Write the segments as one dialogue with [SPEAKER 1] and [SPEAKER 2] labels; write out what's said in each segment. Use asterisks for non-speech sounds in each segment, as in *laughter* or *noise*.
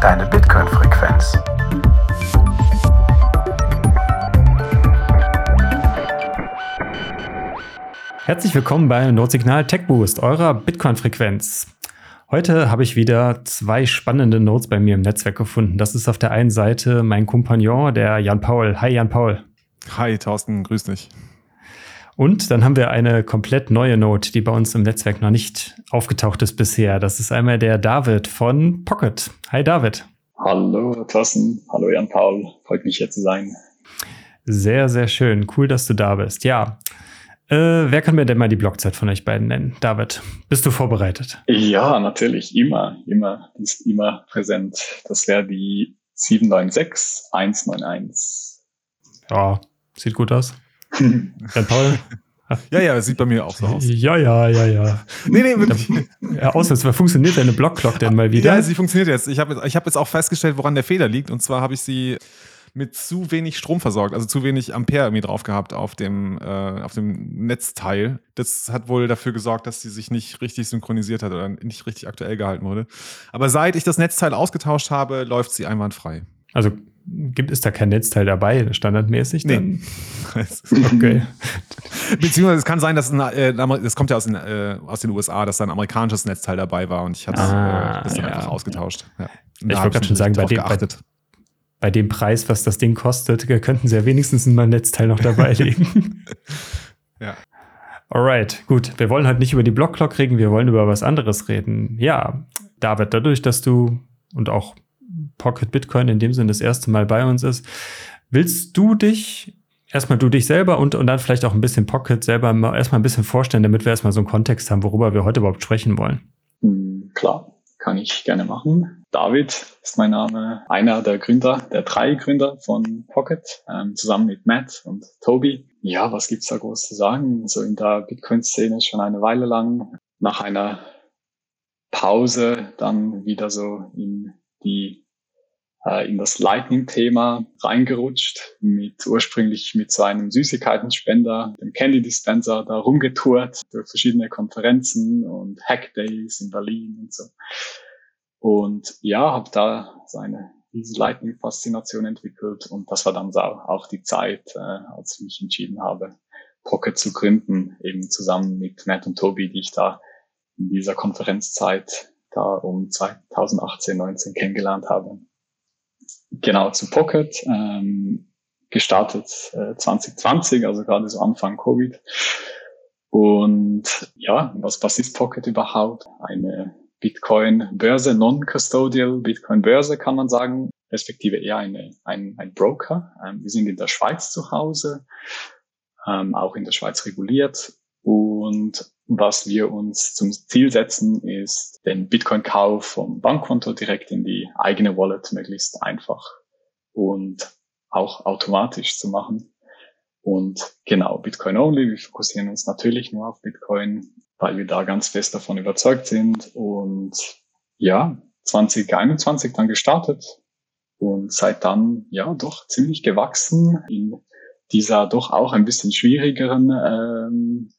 [SPEAKER 1] deine Bitcoin-Frequenz.
[SPEAKER 2] Herzlich willkommen bei Notsignal Tech Boost, eurer Bitcoin-Frequenz. Heute habe ich wieder zwei spannende Notes bei mir im Netzwerk gefunden. Das ist auf der einen Seite mein Kompagnon, der Jan Paul. Hi Jan Paul.
[SPEAKER 3] Hi Thorsten, grüß dich.
[SPEAKER 2] Und dann haben wir eine komplett neue Note, die bei uns im Netzwerk noch nicht aufgetaucht ist bisher. Das ist einmal der David von Pocket. Hi David.
[SPEAKER 4] Hallo Thorsten, hallo Jan Paul, freut mich hier zu sein.
[SPEAKER 2] Sehr, sehr schön. Cool, dass du da bist. Ja. Äh, wer kann mir denn mal die Blockzeit von euch beiden nennen? David, bist du vorbereitet?
[SPEAKER 4] Ja, natürlich, immer, immer, die ist immer präsent. Das wäre die 796191.
[SPEAKER 2] Ja, sieht gut aus. *laughs* Jan Paul?
[SPEAKER 3] Ja, ja, sieht bei mir auch so aus.
[SPEAKER 2] Ja, ja, ja, ja.
[SPEAKER 3] Nee, nee, wirklich.
[SPEAKER 2] Ja, außer funktioniert deine Blockclock denn mal wieder?
[SPEAKER 3] Ja, sie funktioniert jetzt. Ich habe ich hab jetzt auch festgestellt, woran der Fehler liegt. Und zwar habe ich sie mit zu wenig Strom versorgt, also zu wenig Ampere irgendwie drauf gehabt auf dem, äh, auf dem Netzteil. Das hat wohl dafür gesorgt, dass sie sich nicht richtig synchronisiert hat oder nicht richtig aktuell gehalten wurde. Aber seit ich das Netzteil ausgetauscht habe, läuft sie einwandfrei.
[SPEAKER 2] Also gibt es da kein Netzteil dabei, standardmäßig?
[SPEAKER 3] Dann? *laughs* Nee. okay. Beziehungsweise es kann sein, dass ein, äh, das kommt ja aus den, äh, aus den USA, dass da ein amerikanisches Netzteil dabei war und ich habe ah, äh, das dann ja. einfach ausgetauscht. Ja.
[SPEAKER 2] Ich wollte gerade schon sagen, bei dem, bei, bei, dem Preis, was das Ding kostet, könnten sie ja wenigstens ein Netzteil noch dabei *laughs* legen. *laughs*
[SPEAKER 3] ja.
[SPEAKER 2] Alright, gut. Wir wollen halt nicht über die Blockclock reden, wir wollen über was anderes reden. Ja, David, dadurch, dass du und auch Pocket Bitcoin in dem Sinne das erste Mal bei uns ist. Willst du dich, erstmal du dich selber und, und dann vielleicht auch ein bisschen Pocket selber mal, erstmal ein bisschen vorstellen, damit wir erstmal so einen Kontext haben, worüber wir heute überhaupt sprechen wollen?
[SPEAKER 4] Hm, klar, kann ich gerne machen. David ist mein Name, einer der Gründer, der drei Gründer von Pocket, ähm, zusammen mit Matt und Toby. Ja, was gibt's da groß zu sagen? So in der Bitcoin-Szene schon eine Weile lang. Nach einer Pause dann wieder so in die äh, in das Lightning-Thema reingerutscht, mit ursprünglich mit so einem Süßigkeitenspender, dem Candy Dispenser, da rumgetourt durch verschiedene Konferenzen und Hackdays in Berlin und so. Und ja, habe da seine diese Lightning-Faszination entwickelt und das war dann auch die Zeit, äh, als ich mich entschieden habe, Pocket zu gründen, eben zusammen mit Matt und Toby, die ich da in dieser Konferenzzeit da um 2018, 19 kennengelernt habe genau zu Pocket, ähm, gestartet äh, 2020, also gerade so Anfang Covid. Und ja, was, was ist Pocket überhaupt? Eine Bitcoin-Börse, non-custodial Bitcoin-Börse kann man sagen, respektive eher eine, ein, ein Broker. Ähm, wir sind in der Schweiz zu Hause, ähm, auch in der Schweiz reguliert und was wir uns zum Ziel setzen, ist, den Bitcoin-Kauf vom Bankkonto direkt in die eigene Wallet möglichst einfach und auch automatisch zu machen. Und genau, Bitcoin only. Wir fokussieren uns natürlich nur auf Bitcoin, weil wir da ganz fest davon überzeugt sind. Und ja, 2021 dann gestartet und seit dann ja doch ziemlich gewachsen in dieser doch auch ein bisschen schwierigeren ähm,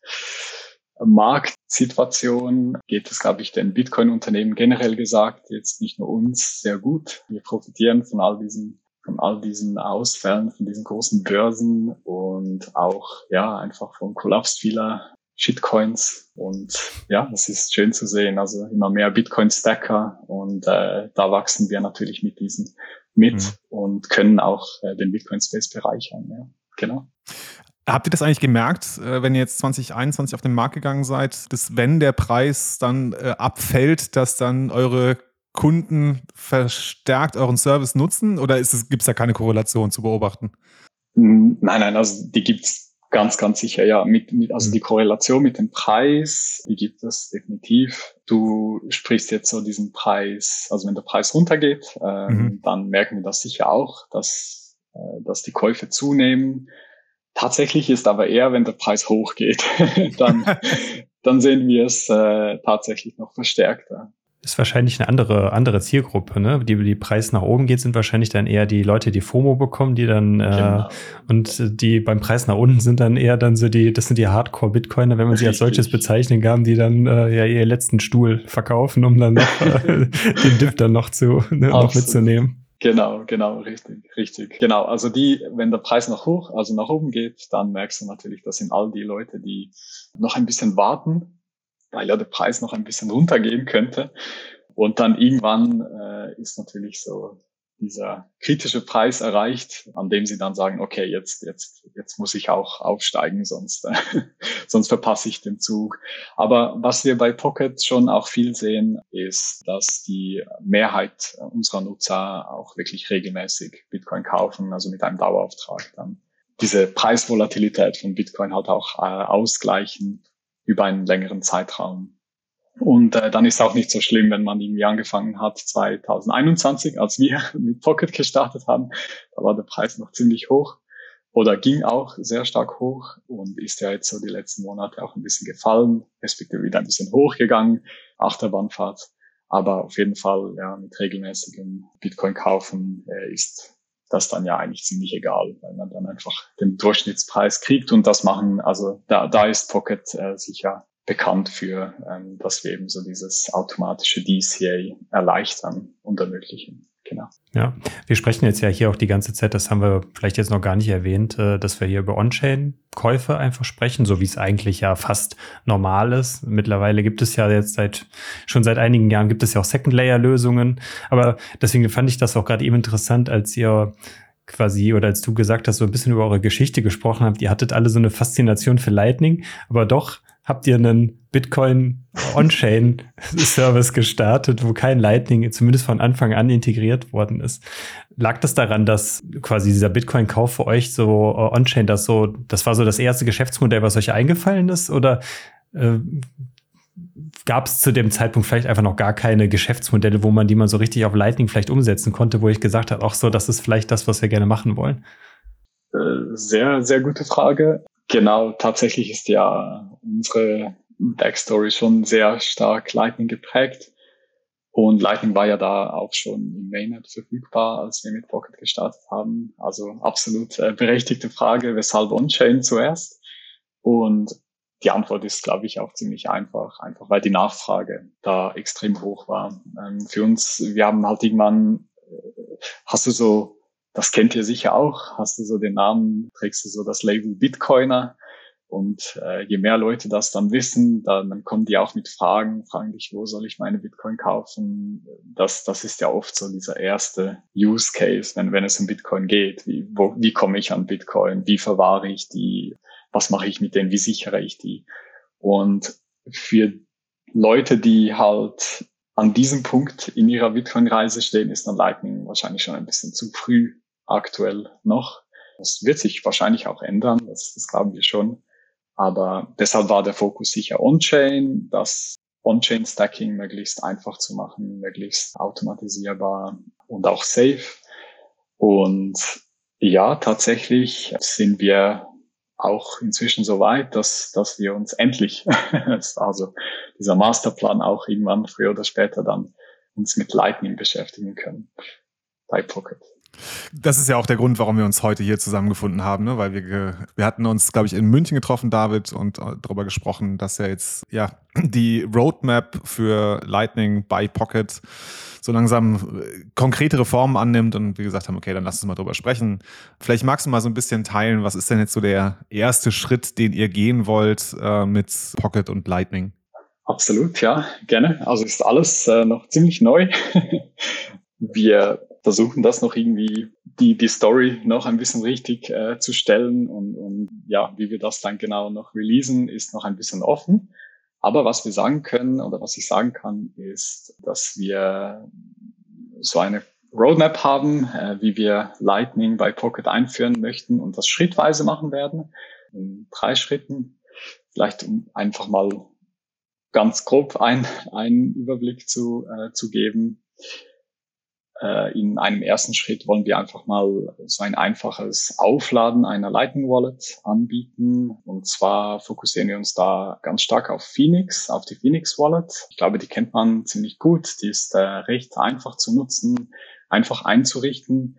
[SPEAKER 4] Marktsituation geht es, glaube ich, den Bitcoin-Unternehmen generell gesagt, jetzt nicht nur uns, sehr gut. Wir profitieren von all diesen, von all diesen Ausfällen, von diesen großen Börsen und auch, ja, einfach vom Kollaps vieler Shitcoins. Und ja, das ist schön zu sehen. Also immer mehr Bitcoin-Stacker und äh, da wachsen wir natürlich mit diesen mit mhm. und können auch äh, den Bitcoin-Space bereichern. Ja, genau.
[SPEAKER 3] Habt ihr das eigentlich gemerkt, äh, wenn ihr jetzt 2021 auf den Markt gegangen seid, dass wenn der Preis dann äh, abfällt, dass dann eure Kunden verstärkt euren Service nutzen oder gibt es da keine Korrelation zu beobachten?
[SPEAKER 4] Hm, nein, nein, also die gibt es ganz, ganz sicher, ja. Mit, mit, also die Korrelation mit dem Preis, die gibt es definitiv. Du sprichst jetzt so diesen Preis, also wenn der Preis runtergeht, ähm, mhm. dann merken wir das sicher auch, dass, äh, dass die Käufe zunehmen. Tatsächlich ist aber eher, wenn der Preis hochgeht, *laughs* dann, *laughs* dann sehen wir es äh, tatsächlich noch verstärkter.
[SPEAKER 2] ist wahrscheinlich eine andere, andere Zielgruppe, ne? Die, die Preis nach oben geht, sind wahrscheinlich dann eher die Leute, die FOMO bekommen, die dann, äh, genau. und die beim Preis nach unten sind dann eher dann so die, das sind die Hardcore-Bitcoiner, wenn man sie als solches bezeichnen kann, die dann äh, ja ihr letzten Stuhl verkaufen, um dann noch *laughs* äh, den Dip dann noch zu, ne, noch mitzunehmen.
[SPEAKER 4] Genau, genau, richtig, richtig. Genau, also die, wenn der Preis nach hoch, also nach oben geht, dann merkst du natürlich, das sind all die Leute, die noch ein bisschen warten, weil ja der Preis noch ein bisschen runtergehen könnte. Und dann irgendwann äh, ist natürlich so dieser kritische Preis erreicht, an dem sie dann sagen, okay, jetzt, jetzt, jetzt muss ich auch aufsteigen, sonst, äh, *laughs* sonst verpasse ich den Zug. Aber was wir bei Pocket schon auch viel sehen, ist, dass die Mehrheit unserer Nutzer auch wirklich regelmäßig Bitcoin kaufen, also mit einem Dauerauftrag dann diese Preisvolatilität von Bitcoin halt auch äh, ausgleichen über einen längeren Zeitraum. Und äh, dann ist auch nicht so schlimm, wenn man irgendwie angefangen hat 2021, als wir *laughs* mit Pocket gestartet haben. Da war der Preis noch ziemlich hoch oder ging auch sehr stark hoch und ist ja jetzt so die letzten Monate auch ein bisschen gefallen, respektive wieder ein bisschen hochgegangen, Achterbahnfahrt. Aber auf jeden Fall, ja, mit regelmäßigem Bitcoin kaufen äh, ist das dann ja eigentlich ziemlich egal, weil man dann einfach den Durchschnittspreis kriegt und das machen, also da, da ist Pocket äh, sicher bekannt für, ähm, dass wir eben so dieses automatische DCA erleichtern und ermöglichen. Genau.
[SPEAKER 2] Ja, wir sprechen jetzt ja hier auch die ganze Zeit, das haben wir vielleicht jetzt noch gar nicht erwähnt, äh, dass wir hier über On-Chain-Käufe einfach sprechen, so wie es eigentlich ja fast normal ist. Mittlerweile gibt es ja jetzt seit, schon seit einigen Jahren gibt es ja auch Second-Layer-Lösungen. Aber deswegen fand ich das auch gerade eben interessant, als ihr quasi oder als du gesagt hast, so ein bisschen über eure Geschichte gesprochen habt. Ihr hattet alle so eine Faszination für Lightning, aber doch habt ihr einen Bitcoin On-Chain-Service *laughs* gestartet, wo kein Lightning zumindest von Anfang an integriert worden ist. Lag das daran, dass quasi dieser Bitcoin-Kauf für euch so uh, On-Chain, das so, das war so das erste Geschäftsmodell, was euch eingefallen ist? Oder äh, gab es zu dem Zeitpunkt vielleicht einfach noch gar keine Geschäftsmodelle, wo man die man so richtig auf Lightning vielleicht umsetzen konnte, wo ich gesagt habe, auch so, das ist vielleicht das, was wir gerne machen wollen?
[SPEAKER 4] Äh, sehr, sehr gute Frage. Genau, tatsächlich ist ja unsere Backstory schon sehr stark Lightning geprägt. Und Lightning war ja da auch schon im Mainnet verfügbar, als wir mit Pocket gestartet haben. Also absolut äh, berechtigte Frage, weshalb On-Chain zuerst? Und die Antwort ist, glaube ich, auch ziemlich einfach, einfach weil die Nachfrage da extrem hoch war. Ähm, für uns, wir haben halt irgendwann, äh, hast du so das kennt ihr sicher auch. Hast du so den Namen, trägst du so das Label Bitcoiner. Und äh, je mehr Leute das dann wissen, dann, dann kommen die auch mit Fragen, fragen dich, wo soll ich meine Bitcoin kaufen? Das, das ist ja oft so dieser erste Use Case, wenn, wenn es um Bitcoin geht. Wie, wo, wie komme ich an Bitcoin? Wie verwahre ich die? Was mache ich mit denen? Wie sichere ich die? Und für Leute, die halt an diesem Punkt in ihrer Bitcoin-Reise stehen, ist dann Lightning wahrscheinlich schon ein bisschen zu früh aktuell noch. Das wird sich wahrscheinlich auch ändern, das, das glauben wir schon. Aber deshalb war der Fokus sicher On-Chain, das On-Chain-Stacking möglichst einfach zu machen, möglichst automatisierbar und auch safe. Und ja, tatsächlich sind wir auch inzwischen so weit, dass, dass wir uns endlich, *laughs* also dieser Masterplan auch irgendwann früher oder später dann uns mit Lightning beschäftigen können bei Pocket.
[SPEAKER 3] Das ist ja auch der Grund, warum wir uns heute hier zusammengefunden haben, ne? weil wir, wir hatten uns, glaube ich, in München getroffen, David, und äh, darüber gesprochen, dass ja jetzt ja *clears throat* die Roadmap für Lightning by Pocket so langsam äh, konkretere Formen annimmt und wir gesagt haben, okay, dann lass uns mal drüber sprechen. Vielleicht magst du mal so ein bisschen teilen, was ist denn jetzt so der erste Schritt, den ihr gehen wollt äh, mit Pocket und Lightning?
[SPEAKER 4] Absolut, ja, gerne. Also ist alles äh, noch ziemlich neu. *laughs* wir versuchen das noch irgendwie, die, die Story noch ein bisschen richtig äh, zu stellen und, und ja, wie wir das dann genau noch releasen, ist noch ein bisschen offen. Aber was wir sagen können oder was ich sagen kann, ist, dass wir so eine Roadmap haben, äh, wie wir Lightning bei Pocket einführen möchten und das schrittweise machen werden, in drei Schritten. Vielleicht um einfach mal ganz grob ein, einen Überblick zu, äh, zu geben. Äh, in einem ersten Schritt wollen wir einfach mal so ein einfaches Aufladen einer Lightning Wallet anbieten. Und zwar fokussieren wir uns da ganz stark auf Phoenix, auf die Phoenix Wallet. Ich glaube, die kennt man ziemlich gut. Die ist äh, recht einfach zu nutzen, einfach einzurichten.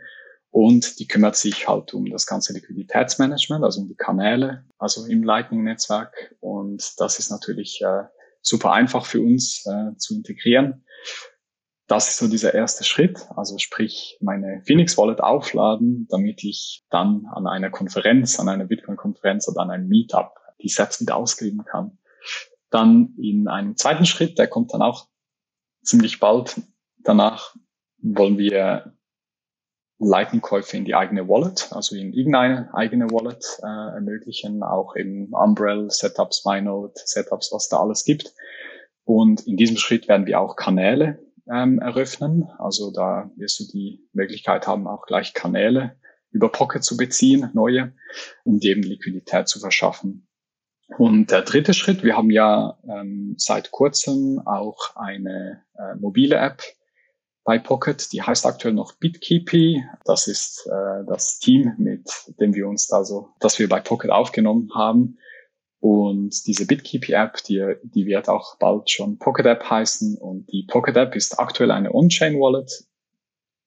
[SPEAKER 4] Und die kümmert sich halt um das ganze Liquiditätsmanagement, also um die Kanäle, also im Lightning-Netzwerk. Und das ist natürlich äh, super einfach für uns äh, zu integrieren das ist so dieser erste Schritt, also sprich meine Phoenix Wallet aufladen, damit ich dann an einer Konferenz, an einer Bitcoin-Konferenz oder an einem Meetup die Sets wieder ausgeben kann. Dann in einem zweiten Schritt, der kommt dann auch ziemlich bald danach, wollen wir Lightning-Käufe in die eigene Wallet, also in irgendeine eigene Wallet äh, ermöglichen, auch im Umbrell, Setups, MyNote, Setups, was da alles gibt. Und in diesem Schritt werden wir auch Kanäle ähm, eröffnen. Also da wirst du die Möglichkeit haben, auch gleich Kanäle über Pocket zu beziehen, neue, um dir eben Liquidität zu verschaffen. Und der dritte Schritt, wir haben ja ähm, seit kurzem auch eine äh, mobile App bei Pocket, die heißt aktuell noch BitKeepy. Das ist äh, das Team, mit dem wir uns da so, das wir bei Pocket aufgenommen haben. Und diese BitKeepy-App, die, die wird auch bald schon Pocket App heißen. Und die Pocket App ist aktuell eine On-Chain-Wallet.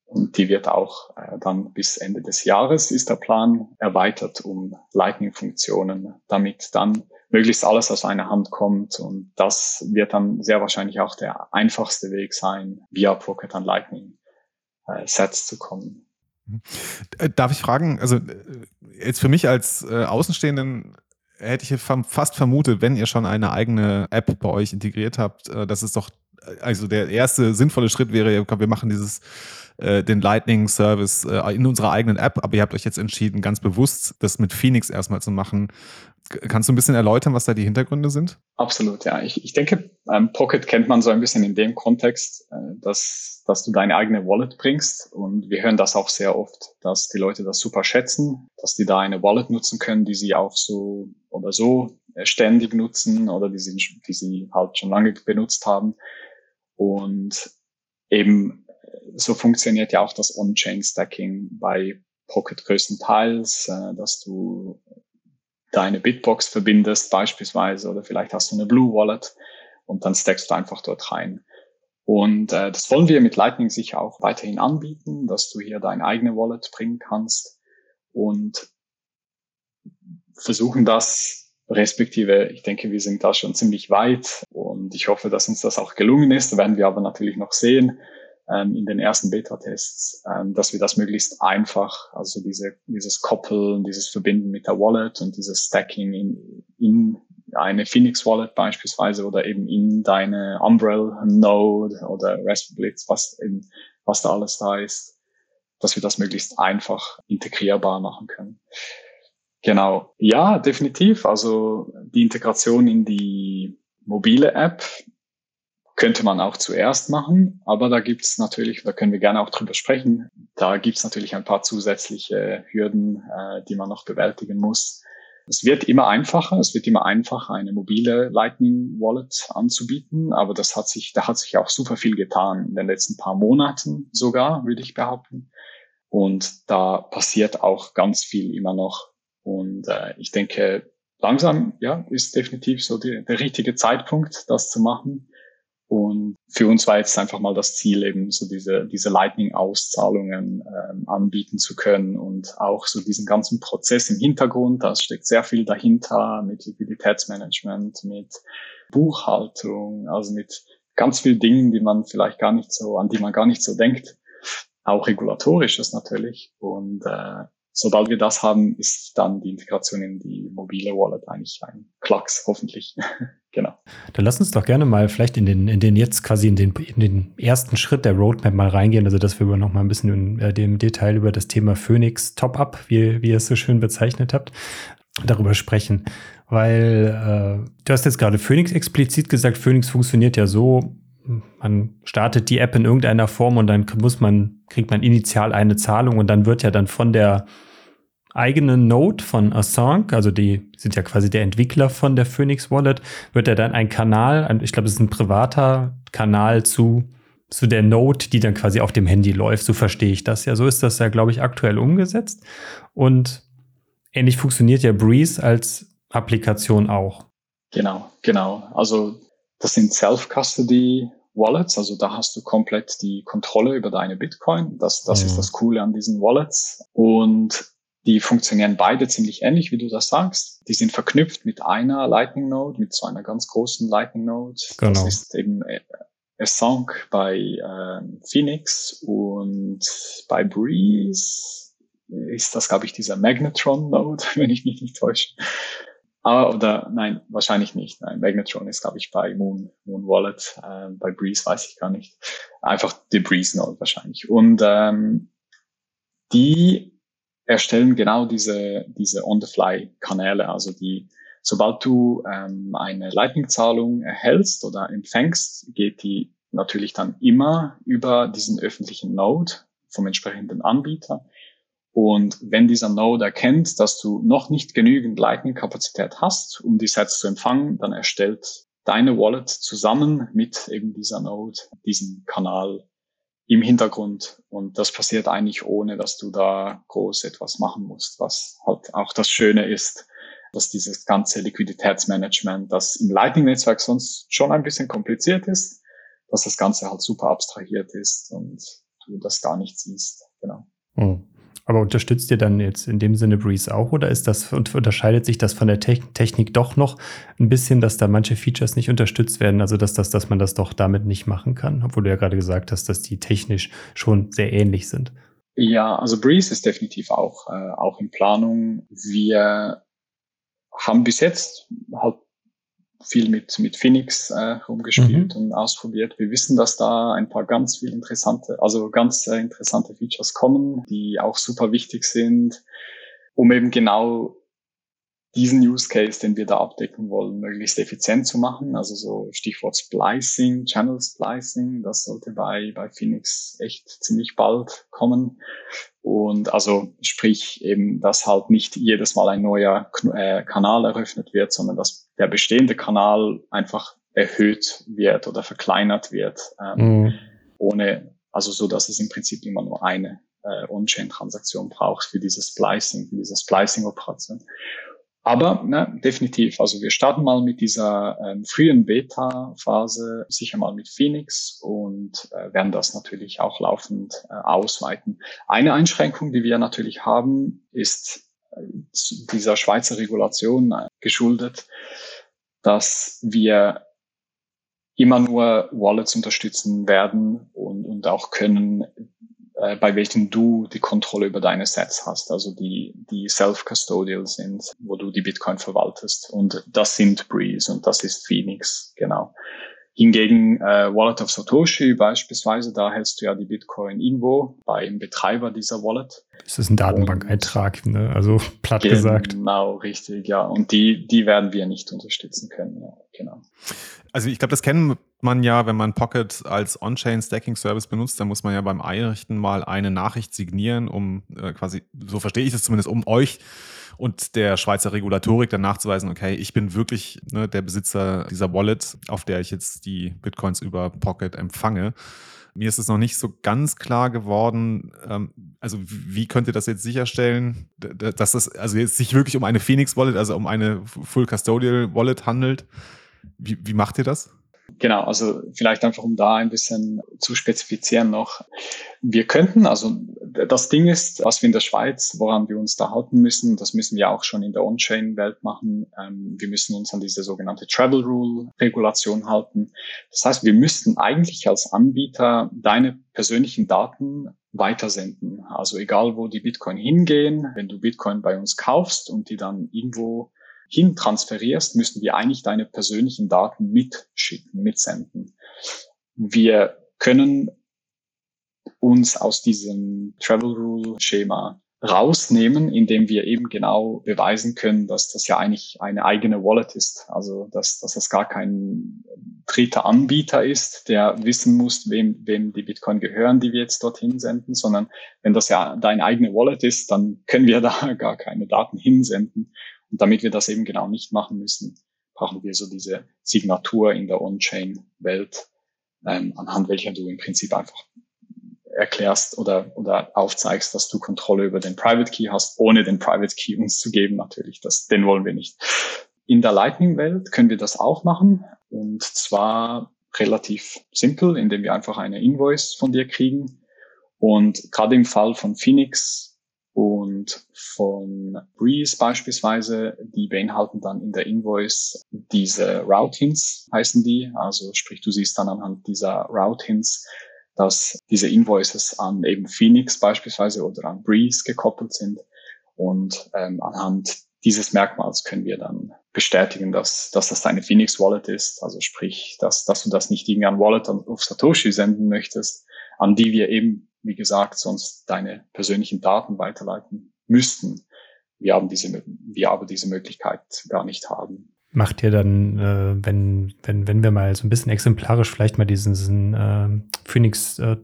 [SPEAKER 4] Und die wird auch äh, dann bis Ende des Jahres, ist der Plan, erweitert um Lightning-Funktionen, damit dann möglichst alles aus einer Hand kommt. Und das wird dann sehr wahrscheinlich auch der einfachste Weg sein, via Pocket an Lightning-Sets äh, zu kommen.
[SPEAKER 3] Äh, darf ich fragen, also äh, jetzt für mich als äh, Außenstehenden hätte ich fast vermutet, wenn ihr schon eine eigene App bei euch integriert habt, äh, dass es doch, äh, also der erste sinnvolle Schritt wäre, wir machen dieses, äh, den Lightning Service in unserer eigenen App, aber ihr habt euch jetzt entschieden, ganz bewusst das mit Phoenix erstmal zu machen, Kannst du ein bisschen erläutern, was da die Hintergründe sind?
[SPEAKER 4] Absolut, ja. Ich, ich denke, ähm, Pocket kennt man so ein bisschen in dem Kontext, dass, dass du deine eigene Wallet bringst. Und wir hören das auch sehr oft, dass die Leute das super schätzen, dass die da eine Wallet nutzen können, die sie auch so oder so äh, ständig nutzen oder die sie, die sie halt schon lange benutzt haben. Und eben äh, so funktioniert ja auch das On-Chain-Stacking bei Pocket größtenteils, äh, dass du deine Bitbox verbindest beispielsweise oder vielleicht hast du eine Blue Wallet und dann stackst du einfach dort rein. Und äh, das wollen wir mit Lightning sicher auch weiterhin anbieten, dass du hier deine eigene Wallet bringen kannst und versuchen das respektive, ich denke, wir sind da schon ziemlich weit und ich hoffe, dass uns das auch gelungen ist. Werden wir aber natürlich noch sehen, ähm, in den ersten Beta-Tests, ähm, dass wir das möglichst einfach, also diese, dieses Koppeln, dieses Verbinden mit der Wallet und dieses Stacking in, in eine Phoenix Wallet beispielsweise oder eben in deine Umbrell Node oder Raspberry was eben, was da alles da ist, dass wir das möglichst einfach integrierbar machen können. Genau. Ja, definitiv. Also die Integration in die mobile App könnte man auch zuerst machen, aber da gibt's natürlich, da können wir gerne auch drüber sprechen, da gibt's natürlich ein paar zusätzliche Hürden, äh, die man noch bewältigen muss. Es wird immer einfacher, es wird immer einfacher, eine mobile Lightning Wallet anzubieten, aber das hat sich, da hat sich auch super viel getan in den letzten paar Monaten sogar, würde ich behaupten. Und da passiert auch ganz viel immer noch. Und äh, ich denke, langsam, ja, ist definitiv so die, der richtige Zeitpunkt, das zu machen. Und für uns war jetzt einfach mal das Ziel, eben so diese, diese Lightning-Auszahlungen ähm, anbieten zu können und auch so diesen ganzen Prozess im Hintergrund, da steckt sehr viel dahinter mit Liquiditätsmanagement, mit Buchhaltung, also mit ganz vielen Dingen, die man vielleicht gar nicht so, an die man gar nicht so denkt. Auch regulatorisches natürlich. Und äh, sobald wir das haben, ist dann die Integration in die mobile Wallet eigentlich ein Klacks, hoffentlich. *laughs* genau.
[SPEAKER 2] Dann lass uns doch gerne mal vielleicht in den, in den jetzt quasi in den, in den ersten Schritt der Roadmap mal reingehen, also dass wir noch mal ein bisschen in äh, dem Detail über das Thema Phoenix Top-Up, wie, wie ihr es so schön bezeichnet habt, darüber sprechen. Weil äh, du hast jetzt gerade Phoenix explizit gesagt, Phoenix funktioniert ja so, man startet die App in irgendeiner Form und dann muss man, kriegt man initial eine Zahlung und dann wird ja dann von der eigenen Node von Assange, also die sind ja quasi der Entwickler von der Phoenix Wallet, wird er dann ein Kanal, ich glaube, es ist ein privater Kanal zu zu der Node, die dann quasi auf dem Handy läuft. So verstehe ich das ja. So ist das ja, glaube ich, aktuell umgesetzt. Und ähnlich funktioniert ja Breeze als Applikation auch.
[SPEAKER 4] Genau, genau. Also das sind Self-Custody Wallets, also da hast du komplett die Kontrolle über deine Bitcoin. Das, das mhm. ist das Coole an diesen Wallets. Und die funktionieren beide ziemlich ähnlich, wie du das sagst. Die sind verknüpft mit einer Lightning Node, mit so einer ganz großen Lightning Node. Genau. Das ist eben äh, Async bei äh, Phoenix und bei Breeze ist das, glaube ich, dieser Magnetron Node, *laughs* wenn ich mich nicht täusche. Ah, oder nein, wahrscheinlich nicht. Nein, Magnetron ist, glaube ich, bei Moon, Moon Wallet. Äh, bei Breeze weiß ich gar nicht. Einfach die Breeze Node wahrscheinlich. Und ähm, die erstellen genau diese, diese On-the-Fly-Kanäle, also die, sobald du ähm, eine Lightning-Zahlung erhältst oder empfängst, geht die natürlich dann immer über diesen öffentlichen Node vom entsprechenden Anbieter. Und wenn dieser Node erkennt, dass du noch nicht genügend Lightning-Kapazität hast, um die Sets zu empfangen, dann erstellt deine Wallet zusammen mit eben dieser Node diesen Kanal im Hintergrund. Und das passiert eigentlich ohne, dass du da groß etwas machen musst, was halt auch das Schöne ist, dass dieses ganze Liquiditätsmanagement, das im Lightning-Netzwerk sonst schon ein bisschen kompliziert ist, dass das Ganze halt super abstrahiert ist und du das gar nicht siehst. Genau.
[SPEAKER 2] Hm. Aber unterstützt ihr dann jetzt in dem Sinne Breeze auch oder ist das unterscheidet sich das von der Technik doch noch ein bisschen, dass da manche Features nicht unterstützt werden, also dass, dass, dass man das doch damit nicht machen kann, obwohl du ja gerade gesagt hast, dass die technisch schon sehr ähnlich sind.
[SPEAKER 4] Ja, also Breeze ist definitiv auch, äh, auch in Planung. Wir haben bis jetzt halt viel mit, mit Phoenix äh, rumgespielt mhm. und ausprobiert. Wir wissen, dass da ein paar ganz viel interessante, also ganz äh, interessante Features kommen, die auch super wichtig sind, um eben genau diesen Use Case, den wir da abdecken wollen, möglichst effizient zu machen. Also so Stichwort Splicing, Channel Splicing, das sollte bei, bei Phoenix echt ziemlich bald kommen. Und also sprich eben, dass halt nicht jedes Mal ein neuer äh, Kanal eröffnet wird, sondern dass der bestehende Kanal einfach erhöht wird oder verkleinert wird, ähm, mhm. ohne, also so, dass es im Prinzip immer nur eine äh, On-Chain-Transaktion braucht für dieses Splicing, für diese Splicing-Operation. Aber ne, definitiv, also wir starten mal mit dieser ähm, frühen Beta-Phase, sicher mal mit Phoenix und äh, werden das natürlich auch laufend äh, ausweiten. Eine Einschränkung, die wir natürlich haben, ist äh, dieser Schweizer Regulation äh, geschuldet, dass wir immer nur Wallets unterstützen werden und, und auch können, äh, bei welchen du die Kontrolle über deine Sets hast, also die, die self-custodial sind, wo du die Bitcoin verwaltest. Und das sind Breeze und das ist Phoenix, genau. Hingegen äh, Wallet of Satoshi beispielsweise, da hältst du ja die Bitcoin irgendwo beim Betreiber dieser Wallet.
[SPEAKER 2] Das ist ein Datenbankeintrag, ne? also *laughs* platt genau, gesagt.
[SPEAKER 4] Genau, richtig, ja. Und die, die werden wir nicht unterstützen können, ja, genau.
[SPEAKER 3] Also ich glaube, das kennt man ja, wenn man Pocket als On-Chain-Stacking-Service benutzt, dann muss man ja beim Einrichten mal eine Nachricht signieren, um äh, quasi, so verstehe ich es zumindest, um euch und der Schweizer Regulatorik dann nachzuweisen, okay, ich bin wirklich ne, der Besitzer dieser Wallet, auf der ich jetzt die Bitcoins über Pocket empfange. Mir ist es noch nicht so ganz klar geworden, ähm, also wie könnt ihr das jetzt sicherstellen, dass das also jetzt sich wirklich um eine Phoenix Wallet, also um eine Full Custodial Wallet handelt? Wie, wie macht ihr das?
[SPEAKER 4] Genau, also vielleicht einfach um da ein bisschen zu spezifizieren noch. Wir könnten, also das Ding ist, was wir in der Schweiz, woran wir uns da halten müssen, das müssen wir auch schon in der On-Chain-Welt machen. Ähm, wir müssen uns an diese sogenannte Travel Rule-Regulation halten. Das heißt, wir müssten eigentlich als Anbieter deine persönlichen Daten weitersenden. Also egal, wo die Bitcoin hingehen, wenn du Bitcoin bei uns kaufst und die dann irgendwo hin transferierst, müssen wir eigentlich deine persönlichen Daten mitschicken, mitsenden. Wir können uns aus diesem Travel Rule Schema rausnehmen, indem wir eben genau beweisen können, dass das ja eigentlich eine eigene Wallet ist. Also, dass, dass das gar kein dritter Anbieter ist, der wissen muss, wem, wem die Bitcoin gehören, die wir jetzt dorthin senden, sondern wenn das ja deine eigene Wallet ist, dann können wir *laughs* da gar keine Daten hinsenden. Und damit wir das eben genau nicht machen müssen, brauchen wir so diese Signatur in der On-Chain-Welt, ähm, anhand welcher du im Prinzip einfach erklärst oder, oder aufzeigst, dass du Kontrolle über den Private Key hast, ohne den Private Key uns zu geben natürlich. Das, den wollen wir nicht. In der Lightning-Welt können wir das auch machen und zwar relativ simpel, indem wir einfach eine Invoice von dir kriegen. Und gerade im Fall von Phoenix und von Breeze beispielsweise, die beinhalten dann in der Invoice diese Routines, heißen die. Also sprich, du siehst dann anhand dieser Routines, dass diese Invoices an eben Phoenix beispielsweise oder an Breeze gekoppelt sind. Und ähm, anhand dieses Merkmals können wir dann bestätigen, dass, dass das deine Phoenix Wallet ist. Also sprich, dass, dass du das nicht irgendwie an Wallet auf Satoshi senden möchtest, an die wir eben, wie gesagt, sonst deine persönlichen Daten weiterleiten müssten. Wir haben diese, wir aber diese Möglichkeit gar nicht haben
[SPEAKER 2] macht ihr dann, äh, wenn, wenn, wenn wir mal so ein bisschen exemplarisch vielleicht mal diesen äh, Phoenix äh,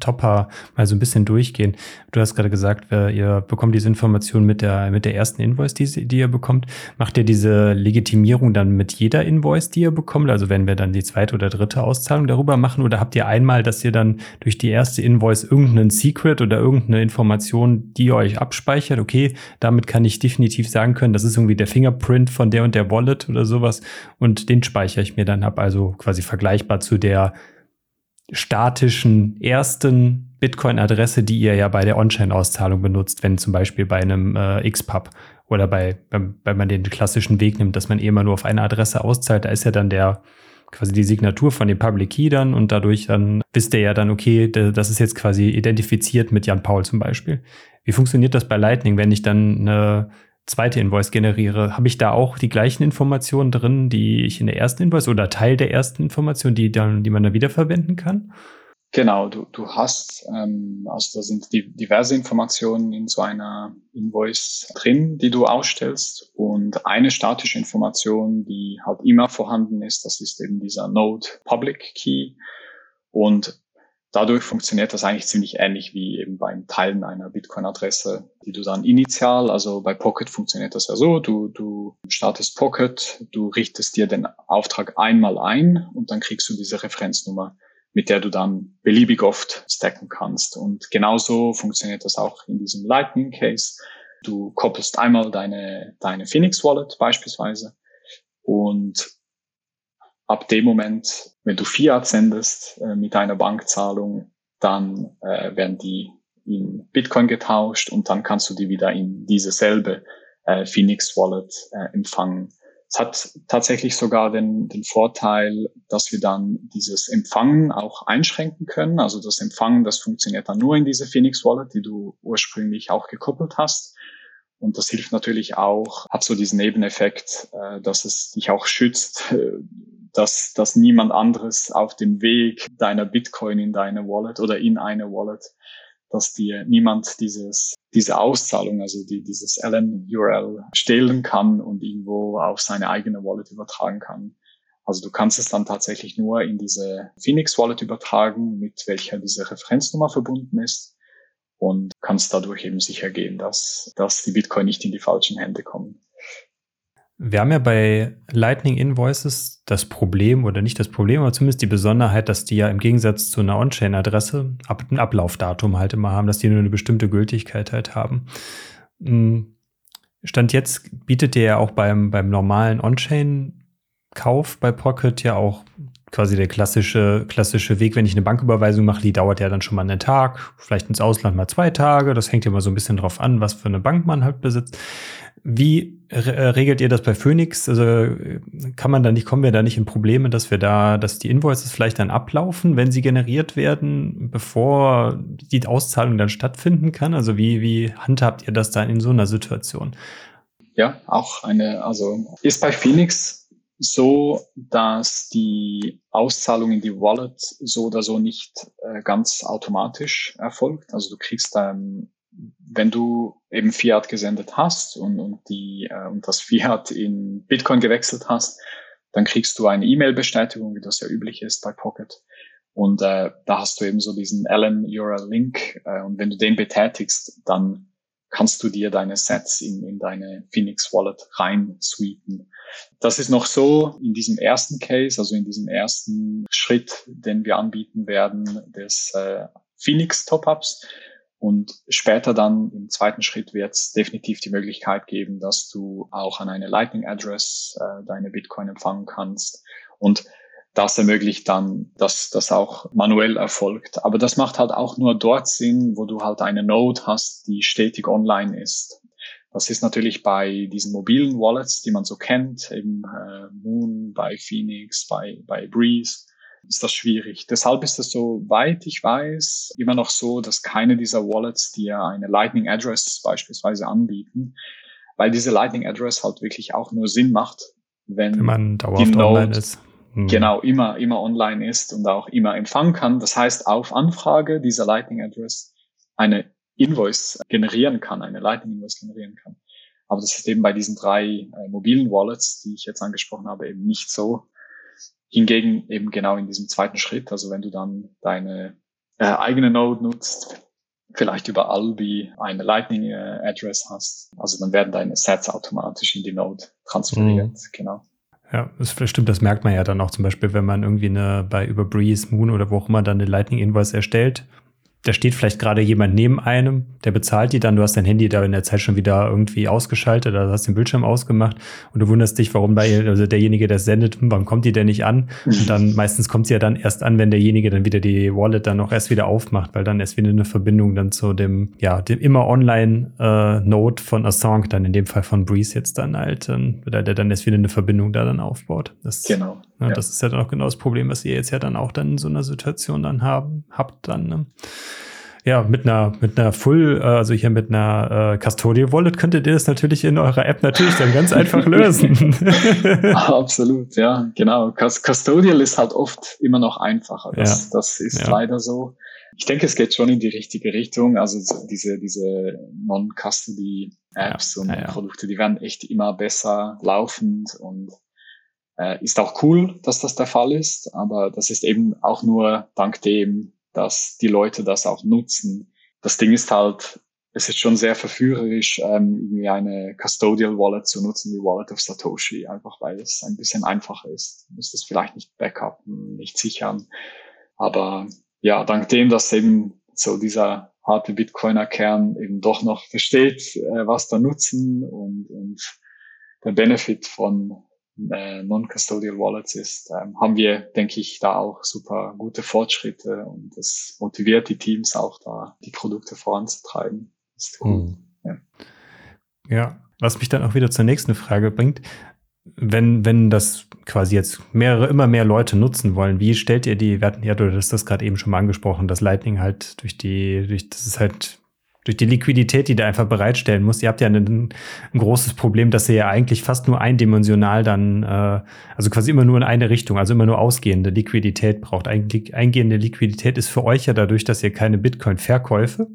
[SPEAKER 2] Topper mal so ein bisschen durchgehen. Du hast gerade gesagt, ihr bekommt diese Information mit der, mit der ersten Invoice, die, die ihr bekommt. Macht ihr diese Legitimierung dann mit jeder Invoice, die ihr bekommt? Also wenn wir dann die zweite oder dritte Auszahlung darüber machen? Oder habt ihr einmal, dass ihr dann durch die erste Invoice irgendeinen Secret oder irgendeine Information, die ihr euch abspeichert? Okay, damit kann ich definitiv sagen können, das ist irgendwie der Fingerprint von der und der Wallet oder sowas. Und den speichere ich mir dann ab. Also quasi vergleichbar zu der statischen ersten Bitcoin-Adresse, die ihr ja bei der On-Chain-Auszahlung benutzt, wenn zum Beispiel bei einem äh, XPub oder bei, wenn, wenn man den klassischen Weg nimmt, dass man eh immer nur auf eine Adresse auszahlt, da ist ja dann der quasi die Signatur von dem Public Key dann und dadurch dann wisst ihr ja dann, okay, das ist jetzt quasi identifiziert mit Jan Paul zum Beispiel. Wie funktioniert das bei Lightning, wenn ich dann eine zweite Invoice generiere, habe ich da auch die gleichen Informationen drin, die ich in der ersten Invoice oder Teil der ersten Information, die dann, die man dann wiederverwenden kann?
[SPEAKER 4] Genau, du, du hast, ähm, also da sind die, diverse Informationen in so einer Invoice drin, die du ausstellst. Und eine statische Information, die halt immer vorhanden ist, das ist eben dieser Node Public Key. Und Dadurch funktioniert das eigentlich ziemlich ähnlich wie eben beim Teilen einer Bitcoin-Adresse, die du dann initial, also bei Pocket funktioniert das ja so, du, du startest Pocket, du richtest dir den Auftrag einmal ein und dann kriegst du diese Referenznummer, mit der du dann beliebig oft stacken kannst. Und genauso funktioniert das auch in diesem Lightning Case. Du koppelst einmal deine, deine Phoenix Wallet beispielsweise und ab dem Moment, wenn du Fiat sendest äh, mit einer Bankzahlung, dann äh, werden die in Bitcoin getauscht und dann kannst du die wieder in diese selbe äh, Phoenix Wallet äh, empfangen. Es hat tatsächlich sogar den, den Vorteil, dass wir dann dieses Empfangen auch einschränken können. Also das Empfangen, das funktioniert dann nur in diese Phoenix Wallet, die du ursprünglich auch gekoppelt hast. Und das hilft natürlich auch, hat so diesen Nebeneffekt, äh, dass es dich auch schützt, äh, dass, dass niemand anderes auf dem Weg deiner Bitcoin in deine Wallet oder in eine Wallet, dass dir niemand dieses, diese Auszahlung, also die, dieses LN-URL stehlen kann und irgendwo auf seine eigene Wallet übertragen kann. Also du kannst es dann tatsächlich nur in diese Phoenix Wallet übertragen, mit welcher diese Referenznummer verbunden ist und kannst dadurch eben sicher gehen, dass, dass die Bitcoin nicht in die falschen Hände kommen.
[SPEAKER 2] Wir haben ja bei Lightning Invoices das Problem, oder nicht das Problem, aber zumindest die Besonderheit, dass die ja im Gegensatz zu einer On-Chain-Adresse ein Ablaufdatum halt immer haben, dass die nur eine bestimmte Gültigkeit halt haben. Hm, Stand jetzt bietet der ja auch beim, beim normalen On-Chain-Kauf bei Pocket ja auch quasi der klassische, klassische Weg, wenn ich eine Banküberweisung mache, die dauert ja dann schon mal einen Tag, vielleicht ins Ausland mal zwei Tage. Das hängt ja mal so ein bisschen drauf an, was für eine Bank man halt besitzt. Wie re äh, regelt ihr das bei Phoenix? Also kann man da nicht, kommen wir da nicht in Probleme, dass wir da, dass die Invoices vielleicht dann ablaufen, wenn sie generiert werden, bevor die Auszahlung dann stattfinden kann? Also wie, wie handhabt ihr das dann in so einer Situation?
[SPEAKER 4] Ja, auch eine, also ist bei Phoenix so, dass die Auszahlung in die Wallet so oder so nicht äh, ganz automatisch erfolgt. Also du kriegst dann wenn du eben Fiat gesendet hast und, und, die, äh, und das Fiat in Bitcoin gewechselt hast, dann kriegst du eine E-Mail-Bestätigung, wie das ja üblich ist bei Pocket. Und äh, da hast du eben so diesen Allen URL Link. Äh, und wenn du den betätigst, dann kannst du dir deine Sets in, in deine Phoenix Wallet rein sweepen. Das ist noch so in diesem ersten Case, also in diesem ersten Schritt, den wir anbieten werden, des äh, Phoenix Top-Ups. Und später dann im zweiten Schritt wird es definitiv die Möglichkeit geben, dass du auch an eine Lightning Address äh, deine Bitcoin empfangen kannst. Und das ermöglicht dann, dass das auch manuell erfolgt. Aber das macht halt auch nur dort Sinn, wo du halt eine Node hast, die stetig online ist. Das ist natürlich bei diesen mobilen Wallets, die man so kennt, eben äh, Moon, bei Phoenix, bei, bei Breeze, ist das schwierig. Deshalb ist es so weit ich weiß immer noch so, dass keine dieser Wallets dir eine Lightning Address beispielsweise anbieten, weil diese Lightning Address halt wirklich auch nur Sinn macht, wenn,
[SPEAKER 2] wenn man dauerhaft Node, online ist.
[SPEAKER 4] Hm. Genau, immer, immer online ist und auch immer empfangen kann. Das heißt, auf Anfrage dieser Lightning Address eine Invoice generieren kann, eine Lightning Invoice generieren kann. Aber das ist eben bei diesen drei äh, mobilen Wallets, die ich jetzt angesprochen habe, eben nicht so. Hingegen eben genau in diesem zweiten Schritt, also wenn du dann deine äh, eigene Node nutzt, vielleicht über Albi eine Lightning äh, Address hast, also dann werden deine Sets automatisch in die Node transferiert, mhm. genau.
[SPEAKER 2] Ja, das stimmt, das merkt man ja dann auch zum Beispiel, wenn man irgendwie eine bei über Breeze, Moon oder wo auch immer dann eine Lightning Invoice erstellt da steht vielleicht gerade jemand neben einem, der bezahlt die dann, du hast dein Handy da in der Zeit schon wieder irgendwie ausgeschaltet oder hast den Bildschirm ausgemacht und du wunderst dich, warum da also derjenige, der sendet, hm, wann kommt die denn nicht an? Und dann *laughs* meistens kommt sie ja dann erst an, wenn derjenige dann wieder die Wallet dann noch erst wieder aufmacht, weil dann erst wieder eine Verbindung dann zu dem, ja, dem immer online äh, Node von Assange, dann in dem Fall von Breeze jetzt dann halt, ähm, der, der dann erst wieder eine Verbindung da dann aufbaut. Das,
[SPEAKER 4] genau.
[SPEAKER 2] Ja, ja. Das ist ja dann auch genau das Problem, was ihr jetzt ja dann auch dann in so einer Situation dann haben, habt dann. Ne? Ja, mit einer, mit einer Full, äh, also hier mit einer äh, Custodial Wallet könntet ihr das natürlich in eurer App natürlich dann ganz einfach *laughs* lösen. *laughs*
[SPEAKER 4] Absolut, ja, genau. Custodial ist halt oft immer noch einfacher. Das, ja. das ist ja. leider so. Ich denke, es geht schon in die richtige Richtung. Also diese, diese Non-Custody Apps ja. und Produkte, die werden echt immer besser laufend und äh, ist auch cool, dass das der Fall ist, aber das ist eben auch nur dank dem, dass die Leute das auch nutzen. Das Ding ist halt, es ist schon sehr verführerisch, ähm, irgendwie eine Custodial Wallet zu nutzen, wie Wallet of Satoshi, einfach weil es ein bisschen einfacher ist. Du musst es vielleicht nicht backupen, nicht sichern. Aber ja, dank dem, dass eben so dieser harte Bitcoiner-Kern eben doch noch versteht, äh, was da nutzen und, und der Benefit von äh, Non-Custodial Wallets ist, ähm, haben wir, denke ich, da auch super gute Fortschritte und es motiviert die Teams auch da, die Produkte voranzutreiben. ist cool. Mhm.
[SPEAKER 2] Ja. ja, was mich dann auch wieder zur nächsten Frage bringt. Wenn, wenn das quasi jetzt mehrere, immer mehr Leute nutzen wollen, wie stellt ihr die, wir hatten ja, du hast das gerade eben schon mal angesprochen, dass Lightning halt durch die, durch, das ist halt durch die Liquidität, die du einfach bereitstellen musst. Ihr habt ja ein, ein großes Problem, dass ihr ja eigentlich fast nur eindimensional dann, äh, also quasi immer nur in eine Richtung, also immer nur ausgehende Liquidität braucht. Eigentlich eingehende Liquidität ist für euch ja dadurch, dass ihr keine Bitcoin-Verkäufe,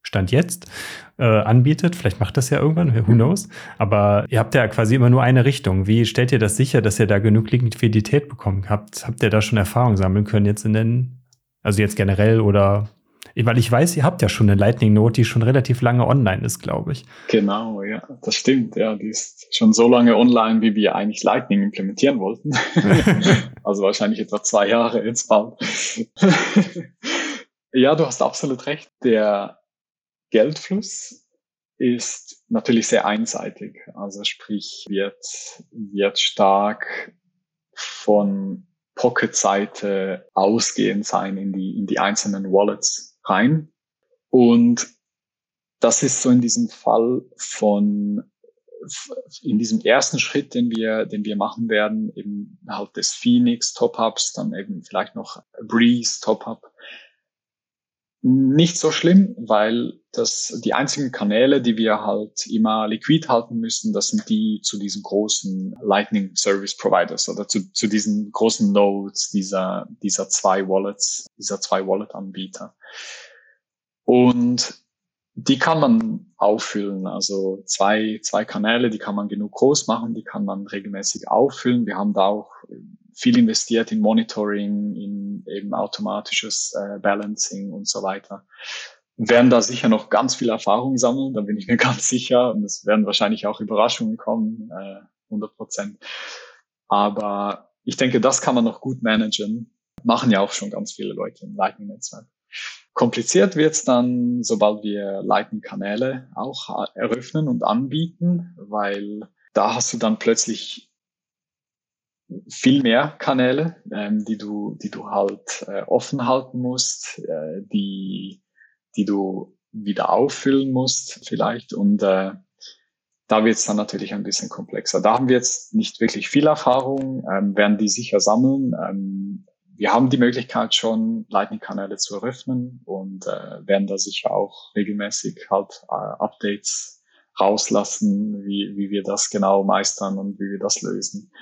[SPEAKER 2] Stand jetzt, äh, anbietet. Vielleicht macht das ja irgendwann, who knows. Aber ihr habt ja quasi immer nur eine Richtung. Wie stellt ihr das sicher, dass ihr da genug Liquidität bekommen habt? Habt ihr da schon Erfahrung sammeln können jetzt in den, also jetzt generell oder weil ich weiß, ihr habt ja schon eine Lightning Note, die schon relativ lange online ist, glaube ich.
[SPEAKER 4] Genau, ja, das stimmt. Ja, die ist schon so lange online, wie wir eigentlich Lightning implementieren wollten. *laughs* also wahrscheinlich etwa zwei Jahre jetzt bald. *laughs* ja, du hast absolut recht. Der Geldfluss ist natürlich sehr einseitig. Also sprich, wird, wird stark von Pocket-Seite ausgehend sein in die, in die einzelnen Wallets rein. Und das ist so in diesem Fall von in diesem ersten Schritt, den wir, den wir machen werden, eben halt des Phoenix Top-Ups, dann eben vielleicht noch Breeze Top-Up. Nicht so schlimm, weil das, die einzigen Kanäle, die wir halt immer liquid halten müssen, das sind die zu diesen großen Lightning Service Providers oder zu, zu diesen großen Nodes dieser, dieser zwei Wallets, dieser zwei Wallet Anbieter. Und die kann man auffüllen. Also zwei, zwei Kanäle, die kann man genug groß machen, die kann man regelmäßig auffüllen. Wir haben da auch viel investiert in Monitoring, in eben automatisches äh, Balancing und so weiter. werden da sicher noch ganz viel Erfahrung sammeln, da bin ich mir *laughs* ganz sicher. Und es werden wahrscheinlich auch Überraschungen kommen, äh, 100 Prozent. Aber ich denke, das kann man noch gut managen. Machen ja auch schon ganz viele Leute im Lightning-Netzwerk. Kompliziert wird es dann, sobald wir Lightning-Kanäle auch eröffnen und anbieten, weil da hast du dann plötzlich viel mehr Kanäle, ähm, die du, die du halt äh, offen halten musst, äh, die, die du wieder auffüllen musst vielleicht und äh, da wird es dann natürlich ein bisschen komplexer. Da haben wir jetzt nicht wirklich viel Erfahrung, ähm, werden die sicher sammeln. Ähm, wir haben die Möglichkeit schon, Lightning-Kanäle zu eröffnen und äh, werden da sicher auch regelmäßig halt äh, Updates rauslassen, wie, wie wir das genau meistern und wie wir das lösen.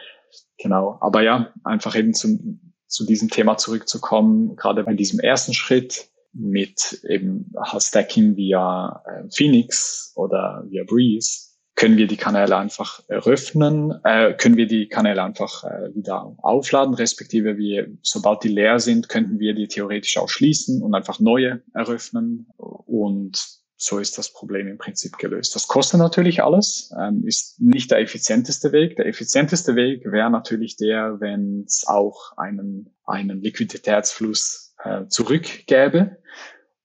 [SPEAKER 4] Genau. Aber ja, einfach eben zu, zu diesem Thema zurückzukommen, gerade bei diesem ersten Schritt mit eben Stacking via äh, Phoenix oder via Breeze, können wir die Kanäle einfach eröffnen, äh, können wir die Kanäle einfach äh, wieder aufladen, respektive wir, sobald die leer sind, könnten wir die theoretisch auch schließen und einfach neue eröffnen und so ist das Problem im Prinzip gelöst. Das kostet natürlich alles, ähm, ist nicht der effizienteste Weg. Der effizienteste Weg wäre natürlich der, wenn es auch einen, einen Liquiditätsfluss äh, zurückgäbe.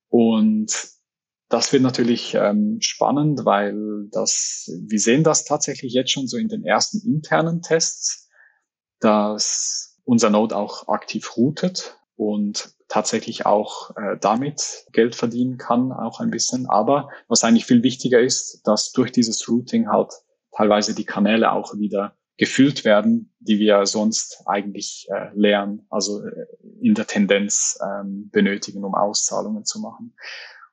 [SPEAKER 4] Und das wird natürlich ähm, spannend, weil das, wir sehen das tatsächlich jetzt schon so in den ersten internen Tests, dass unser Node auch aktiv routet und tatsächlich auch äh, damit Geld verdienen kann, auch ein bisschen. Aber was eigentlich viel wichtiger ist, dass durch dieses Routing halt teilweise die Kanäle auch wieder gefüllt werden, die wir sonst eigentlich äh, lernen, also äh, in der Tendenz ähm, benötigen, um Auszahlungen zu machen.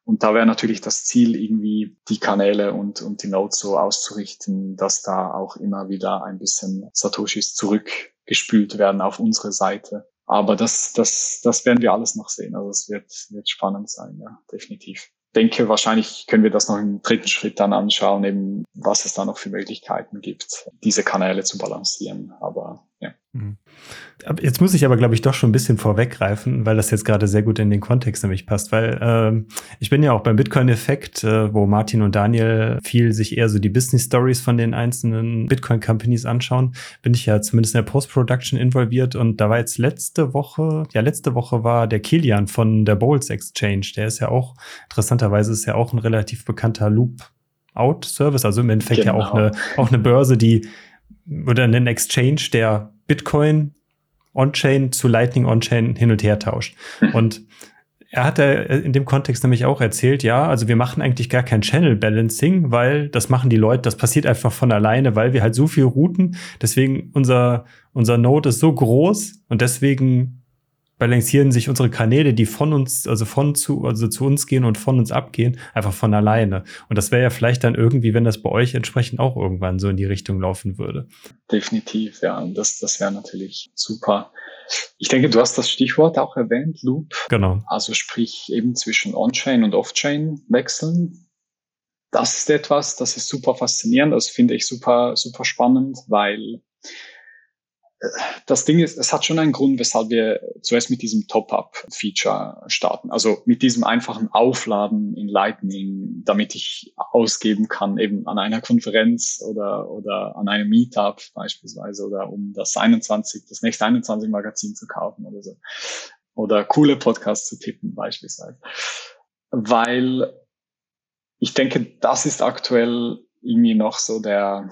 [SPEAKER 4] Und da wäre natürlich das Ziel, irgendwie die Kanäle und, und die Nodes so auszurichten, dass da auch immer wieder ein bisschen Satoshis zurückgespült werden auf unsere Seite. Aber das, das, das werden wir alles noch sehen. Also es wird, wird spannend sein, ja, definitiv. Denke, wahrscheinlich können wir das noch im dritten Schritt dann anschauen, eben was es da noch für Möglichkeiten gibt, diese Kanäle zu balancieren. Aber ja. Mhm.
[SPEAKER 2] Jetzt muss ich aber, glaube ich, doch schon ein bisschen vorweggreifen, weil das jetzt gerade sehr gut in den Kontext nämlich passt, weil äh, ich bin ja auch beim Bitcoin-Effekt, äh, wo Martin und Daniel viel sich eher so die Business-Stories von den einzelnen Bitcoin-Companies anschauen, bin ich ja zumindest in der Post-Production involviert und da war jetzt letzte Woche, ja, letzte Woche war der Kilian von der Bowls Exchange, der ist ja auch, interessanterweise ist ja auch ein relativ bekannter Loop-Out-Service, also im Endeffekt genau. ja auch genau. eine, auch eine Börse, die oder einen Exchange, der Bitcoin On-Chain zu Lightning On-Chain hin und her tauscht. Hm. Und er hat in dem Kontext nämlich auch erzählt, ja, also wir machen eigentlich gar kein Channel Balancing, weil das machen die Leute, das passiert einfach von alleine, weil wir halt so viel routen. Deswegen unser, unser Node ist so groß und deswegen balancieren sich unsere Kanäle, die von uns, also von zu, also zu uns gehen und von uns abgehen, einfach von alleine. Und das wäre ja vielleicht dann irgendwie, wenn das bei euch entsprechend auch irgendwann so in die Richtung laufen würde.
[SPEAKER 4] Definitiv, ja. Das, das wäre natürlich super. Ich denke, du hast das Stichwort auch erwähnt, Loop.
[SPEAKER 2] Genau.
[SPEAKER 4] Also sprich eben zwischen On-Chain und Off-Chain wechseln. Das ist etwas, das ist super faszinierend. Das finde ich super, super spannend, weil das Ding ist, es hat schon einen Grund, weshalb wir zuerst mit diesem Top-Up-Feature starten. Also mit diesem einfachen Aufladen in Lightning, damit ich ausgeben kann, eben an einer Konferenz oder, oder an einem Meetup beispielsweise oder um das 21, das nächste 21 Magazin zu kaufen oder so. Oder coole Podcasts zu tippen beispielsweise. Weil ich denke, das ist aktuell irgendwie noch so der,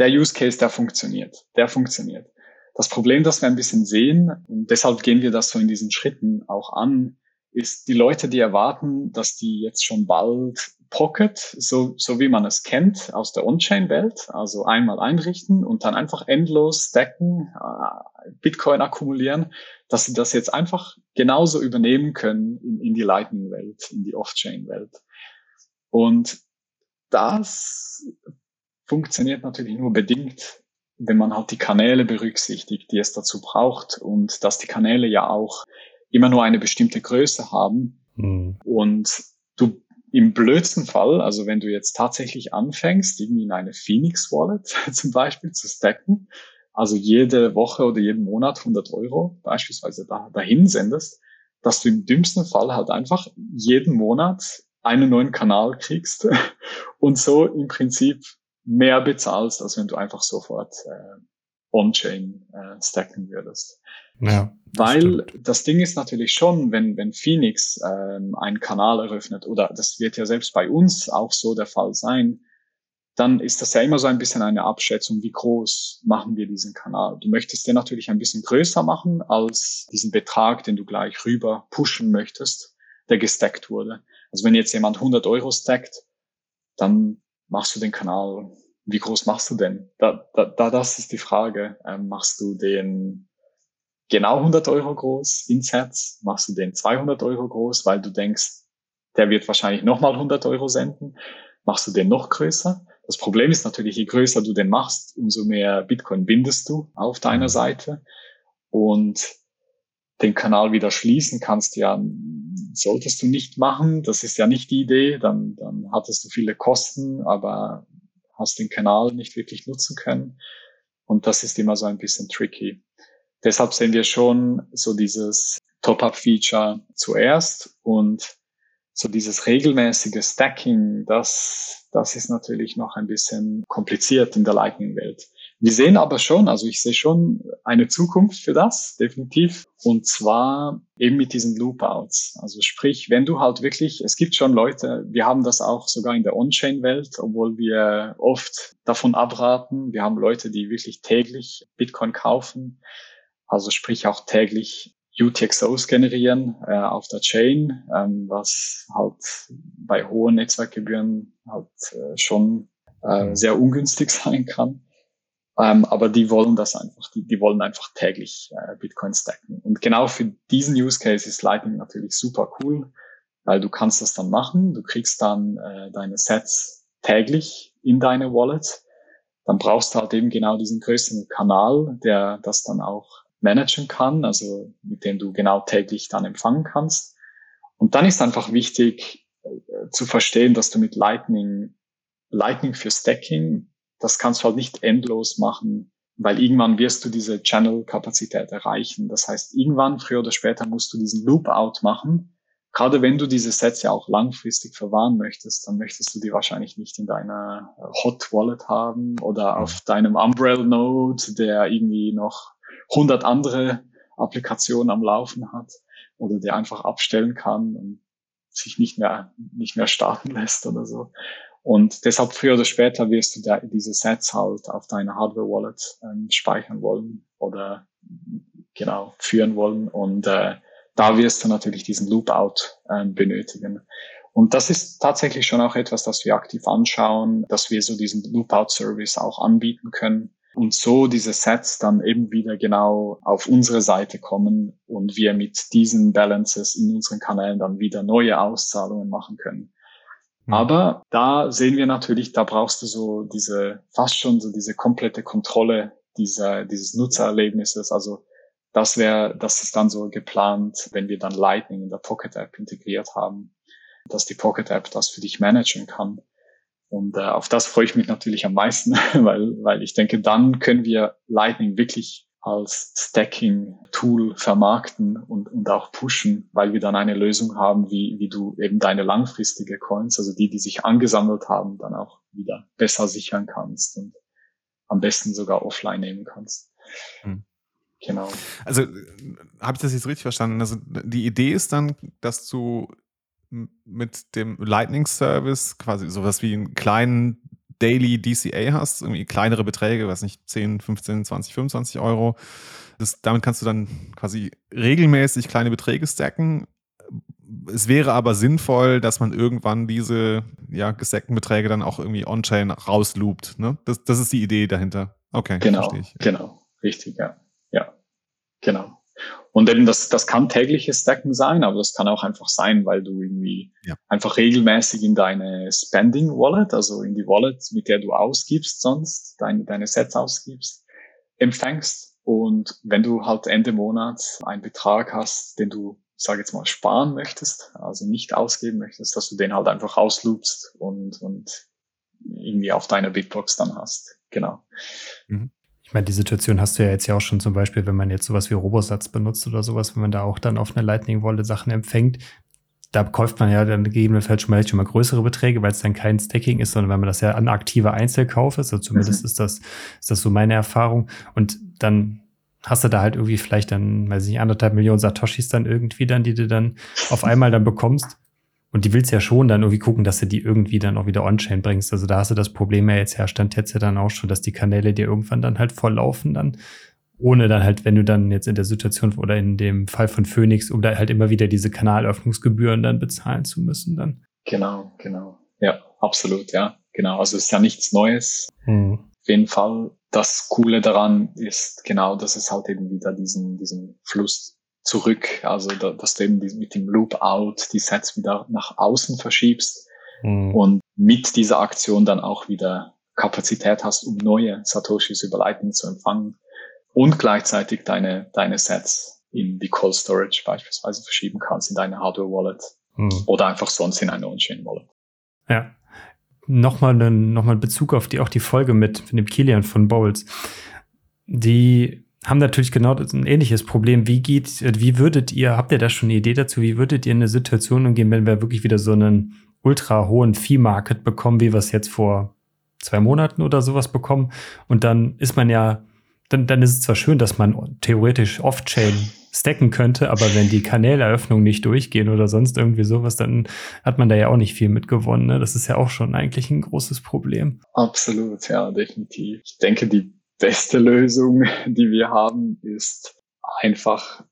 [SPEAKER 4] der Use Case, der funktioniert. Der funktioniert. Das Problem, das wir ein bisschen sehen, und deshalb gehen wir das so in diesen Schritten auch an, ist die Leute, die erwarten, dass die jetzt schon bald Pocket, so, so wie man es kennt aus der On-Chain-Welt, also einmal einrichten und dann einfach endlos stacken, äh, Bitcoin akkumulieren, dass sie das jetzt einfach genauso übernehmen können in, in die Lightning-Welt, in die Off-Chain-Welt. Und das funktioniert natürlich nur bedingt, wenn man halt die Kanäle berücksichtigt, die es dazu braucht und dass die Kanäle ja auch immer nur eine bestimmte Größe haben. Mhm. Und du im blödsten Fall, also wenn du jetzt tatsächlich anfängst, irgendwie in eine Phoenix Wallet *laughs* zum Beispiel zu stacken, also jede Woche oder jeden Monat 100 Euro beispielsweise da, dahin sendest, dass du im dümmsten Fall halt einfach jeden Monat einen neuen Kanal kriegst *laughs* und so im Prinzip mehr bezahlst, als wenn du einfach sofort äh, on-chain äh, stacken würdest.
[SPEAKER 2] Ja,
[SPEAKER 4] Weil stimmt. das Ding ist natürlich schon, wenn, wenn Phoenix ähm, einen Kanal eröffnet, oder das wird ja selbst bei uns auch so der Fall sein, dann ist das ja immer so ein bisschen eine Abschätzung, wie groß machen wir diesen Kanal. Du möchtest den natürlich ein bisschen größer machen als diesen Betrag, den du gleich rüber pushen möchtest, der gestackt wurde. Also wenn jetzt jemand 100 Euro stackt, dann machst du den Kanal, wie groß machst du denn? Da, da, da das ist die Frage. Ähm, machst du den genau 100 Euro groß in Sets? Machst du den 200 Euro groß, weil du denkst, der wird wahrscheinlich nochmal 100 Euro senden? Machst du den noch größer? Das Problem ist natürlich, je größer du den machst, umso mehr Bitcoin bindest du auf deiner mhm. Seite. Und den Kanal wieder schließen kannst ja, solltest du nicht machen. Das ist ja nicht die Idee. Dann, dann hattest du viele Kosten, aber hast den Kanal nicht wirklich nutzen können. Und das ist immer so ein bisschen tricky. Deshalb sehen wir schon so dieses Top-Up-Feature zuerst und so dieses regelmäßige Stacking, das, das ist natürlich noch ein bisschen kompliziert in der Lightning-Welt. Wir sehen aber schon, also ich sehe schon eine Zukunft für das, definitiv. Und zwar eben mit diesen Loopouts. Also sprich, wenn du halt wirklich, es gibt schon Leute, wir haben das auch sogar in der On-Chain-Welt, obwohl wir oft davon abraten. Wir haben Leute, die wirklich täglich Bitcoin kaufen. Also sprich auch täglich UTXOs generieren äh, auf der Chain, ähm, was halt bei hohen Netzwerkgebühren halt äh, schon äh, mhm. sehr ungünstig *laughs* sein kann. Ähm, aber die wollen das einfach, die, die wollen einfach täglich äh, Bitcoin stacken. Und genau für diesen Use Case ist Lightning natürlich super cool, weil du kannst das dann machen. Du kriegst dann äh, deine Sets täglich in deine Wallet. Dann brauchst du halt eben genau diesen größeren Kanal, der das dann auch managen kann, also mit dem du genau täglich dann empfangen kannst. Und dann ist einfach wichtig äh, zu verstehen, dass du mit Lightning, Lightning für Stacking, das kannst du halt nicht endlos machen, weil irgendwann wirst du diese Channel-Kapazität erreichen. Das heißt, irgendwann, früher oder später, musst du diesen Loop-Out machen. Gerade wenn du diese Sets ja auch langfristig verwahren möchtest, dann möchtest du die wahrscheinlich nicht in deiner Hot Wallet haben oder auf deinem Umbrella Node, der irgendwie noch 100 andere Applikationen am Laufen hat oder der einfach abstellen kann und sich nicht mehr, nicht mehr starten *laughs* lässt oder so. Und deshalb früher oder später wirst du da diese Sets halt auf deiner Hardware-Wallet ähm, speichern wollen oder genau führen wollen. Und äh, da wirst du natürlich diesen Loopout ähm, benötigen. Und das ist tatsächlich schon auch etwas, das wir aktiv anschauen, dass wir so diesen Loopout-Service auch anbieten können und so diese Sets dann eben wieder genau auf unsere Seite kommen und wir mit diesen Balances in unseren Kanälen dann wieder neue Auszahlungen machen können. Mhm. Aber da sehen wir natürlich, da brauchst du so diese, fast schon so diese komplette Kontrolle dieser, dieses Nutzererlebnisses. Also das wäre, das ist dann so geplant, wenn wir dann Lightning in der Pocket App integriert haben, dass die Pocket App das für dich managen kann. Und äh, auf das freue ich mich natürlich am meisten, *laughs* weil, weil ich denke, dann können wir Lightning wirklich als Stacking-Tool vermarkten und, und auch pushen, weil wir dann eine Lösung haben, wie, wie du eben deine langfristige Coins, also die, die sich angesammelt haben, dann auch wieder besser sichern kannst und am besten sogar offline nehmen kannst. Hm.
[SPEAKER 3] Genau. Also habe ich das jetzt richtig verstanden? Also die Idee ist dann, dass du mit dem Lightning Service quasi sowas wie einen kleinen Daily DCA hast, irgendwie kleinere Beträge, weiß nicht, 10, 15, 20, 25 Euro. Das, damit kannst du dann quasi regelmäßig kleine Beträge stacken. Es wäre aber sinnvoll, dass man irgendwann diese ja, gestackten Beträge dann auch irgendwie on-chain rausloopt. Ne? Das, das ist die Idee dahinter. Okay,
[SPEAKER 4] genau, verstehe ich. Genau, richtig, ja. Ja, genau. Und eben das, das kann tägliches Stacken sein, aber das kann auch einfach sein, weil du irgendwie ja. einfach regelmäßig in deine Spending Wallet, also in die Wallet, mit der du ausgibst sonst, deine, deine Sets ausgibst, empfängst. Und wenn du halt Ende Monat einen Betrag hast, den du, sage jetzt mal, sparen möchtest, also nicht ausgeben möchtest, dass du den halt einfach ausloopst und, und irgendwie auf deiner Bitbox dann hast. Genau.
[SPEAKER 2] Mhm. Ich meine, die Situation hast du ja jetzt ja auch schon zum Beispiel, wenn man jetzt sowas wie Robosatz benutzt oder sowas, wenn man da auch dann auf eine Lightning-Wolle Sachen empfängt. Da kauft man ja dann gegebenenfalls schon mal, schon mal größere Beträge, weil es dann kein Stacking ist, sondern weil man das ja an aktiver Einzelkauf ist. Also zumindest mhm. ist das, ist das so meine Erfahrung. Und dann hast du da halt irgendwie vielleicht dann, weiß ich nicht, anderthalb Millionen Satoshis dann irgendwie dann, die du dann auf einmal dann bekommst. Und die willst ja schon dann irgendwie gucken, dass du die irgendwie dann auch wieder on-chain bringst. Also da hast du das Problem ja jetzt herstand jetzt ja dann auch schon, dass die Kanäle dir irgendwann dann halt volllaufen dann. Ohne dann halt, wenn du dann jetzt in der Situation oder in dem Fall von Phoenix, um da halt immer wieder diese Kanalöffnungsgebühren dann bezahlen zu müssen dann.
[SPEAKER 4] Genau, genau. Ja, absolut, ja. Genau. Also es ist ja nichts Neues. Hm. Auf jeden Fall. Das Coole daran ist genau, dass es halt eben wieder diesen, diesen Fluss zurück, also da, dass du eben mit dem Loop-Out die Sets wieder nach außen verschiebst mhm. und mit dieser Aktion dann auch wieder Kapazität hast, um neue Satoshis über Lightning zu empfangen und gleichzeitig deine, deine Sets in die Cold Storage beispielsweise verschieben kannst in deine Hardware Wallet mhm. oder einfach sonst in eine On-Chain Wallet.
[SPEAKER 2] Ja. Nochmal noch Bezug auf die, auch die Folge mit, mit dem Kilian von Bowles. Die haben natürlich genau ein ähnliches Problem. Wie geht, wie würdet ihr, habt ihr da schon eine Idee dazu, wie würdet ihr in eine Situation umgehen, wenn wir wirklich wieder so einen ultra hohen Fee-Market bekommen, wie wir es jetzt vor zwei Monaten oder sowas bekommen? Und dann ist man ja, dann, dann ist es zwar schön, dass man theoretisch off-chain stacken könnte, aber wenn die Kanäleröffnungen nicht durchgehen oder sonst irgendwie sowas, dann hat man da ja auch nicht viel mitgewonnen. Ne? Das ist ja auch schon eigentlich ein großes Problem.
[SPEAKER 4] Absolut, ja, definitiv. Ich denke, die beste Lösung, die wir haben, ist einfach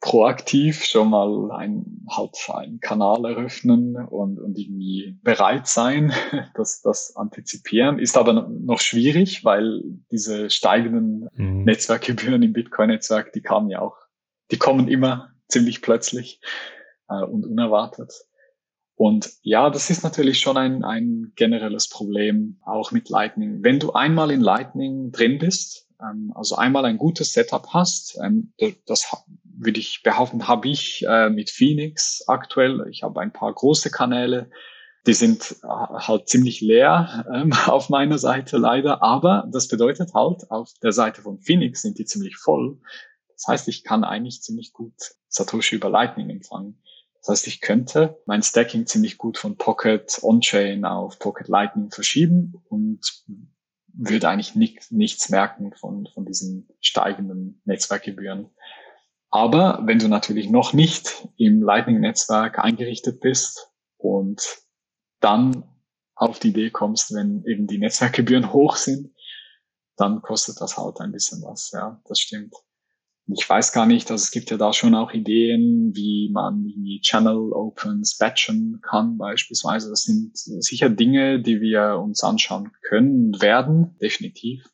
[SPEAKER 4] proaktiv schon mal ein, halt einen Kanal eröffnen und, und irgendwie bereit sein, *laughs* das, das antizipieren. Ist aber noch schwierig, weil diese steigenden mhm. Netzwerkgebühren im Bitcoin-Netzwerk, die kamen ja auch, die kommen immer ziemlich plötzlich äh, und unerwartet. Und ja, das ist natürlich schon ein, ein generelles Problem, auch mit Lightning. Wenn du einmal in Lightning drin bist, ähm, also einmal ein gutes Setup hast, ähm, das, würde ich behaupten, habe ich äh, mit Phoenix aktuell. Ich habe ein paar große Kanäle, die sind äh, halt ziemlich leer ähm, *laughs* auf meiner Seite leider, aber das bedeutet halt, auf der Seite von Phoenix sind die ziemlich voll. Das heißt, ich kann eigentlich ziemlich gut Satoshi über Lightning empfangen. Das heißt, ich könnte mein Stacking ziemlich gut von Pocket On-Chain auf Pocket Lightning verschieben und würde eigentlich nicht, nichts merken von, von diesen steigenden Netzwerkgebühren. Aber wenn du natürlich noch nicht im Lightning-Netzwerk eingerichtet bist und dann auf die Idee kommst, wenn eben die Netzwerkgebühren *laughs* hoch sind, dann kostet das halt ein bisschen was. Ja, das stimmt ich weiß gar nicht, also es gibt ja da schon auch Ideen, wie man die Channel Opens batchen kann beispielsweise. Das sind sicher Dinge, die wir uns anschauen können und werden, definitiv.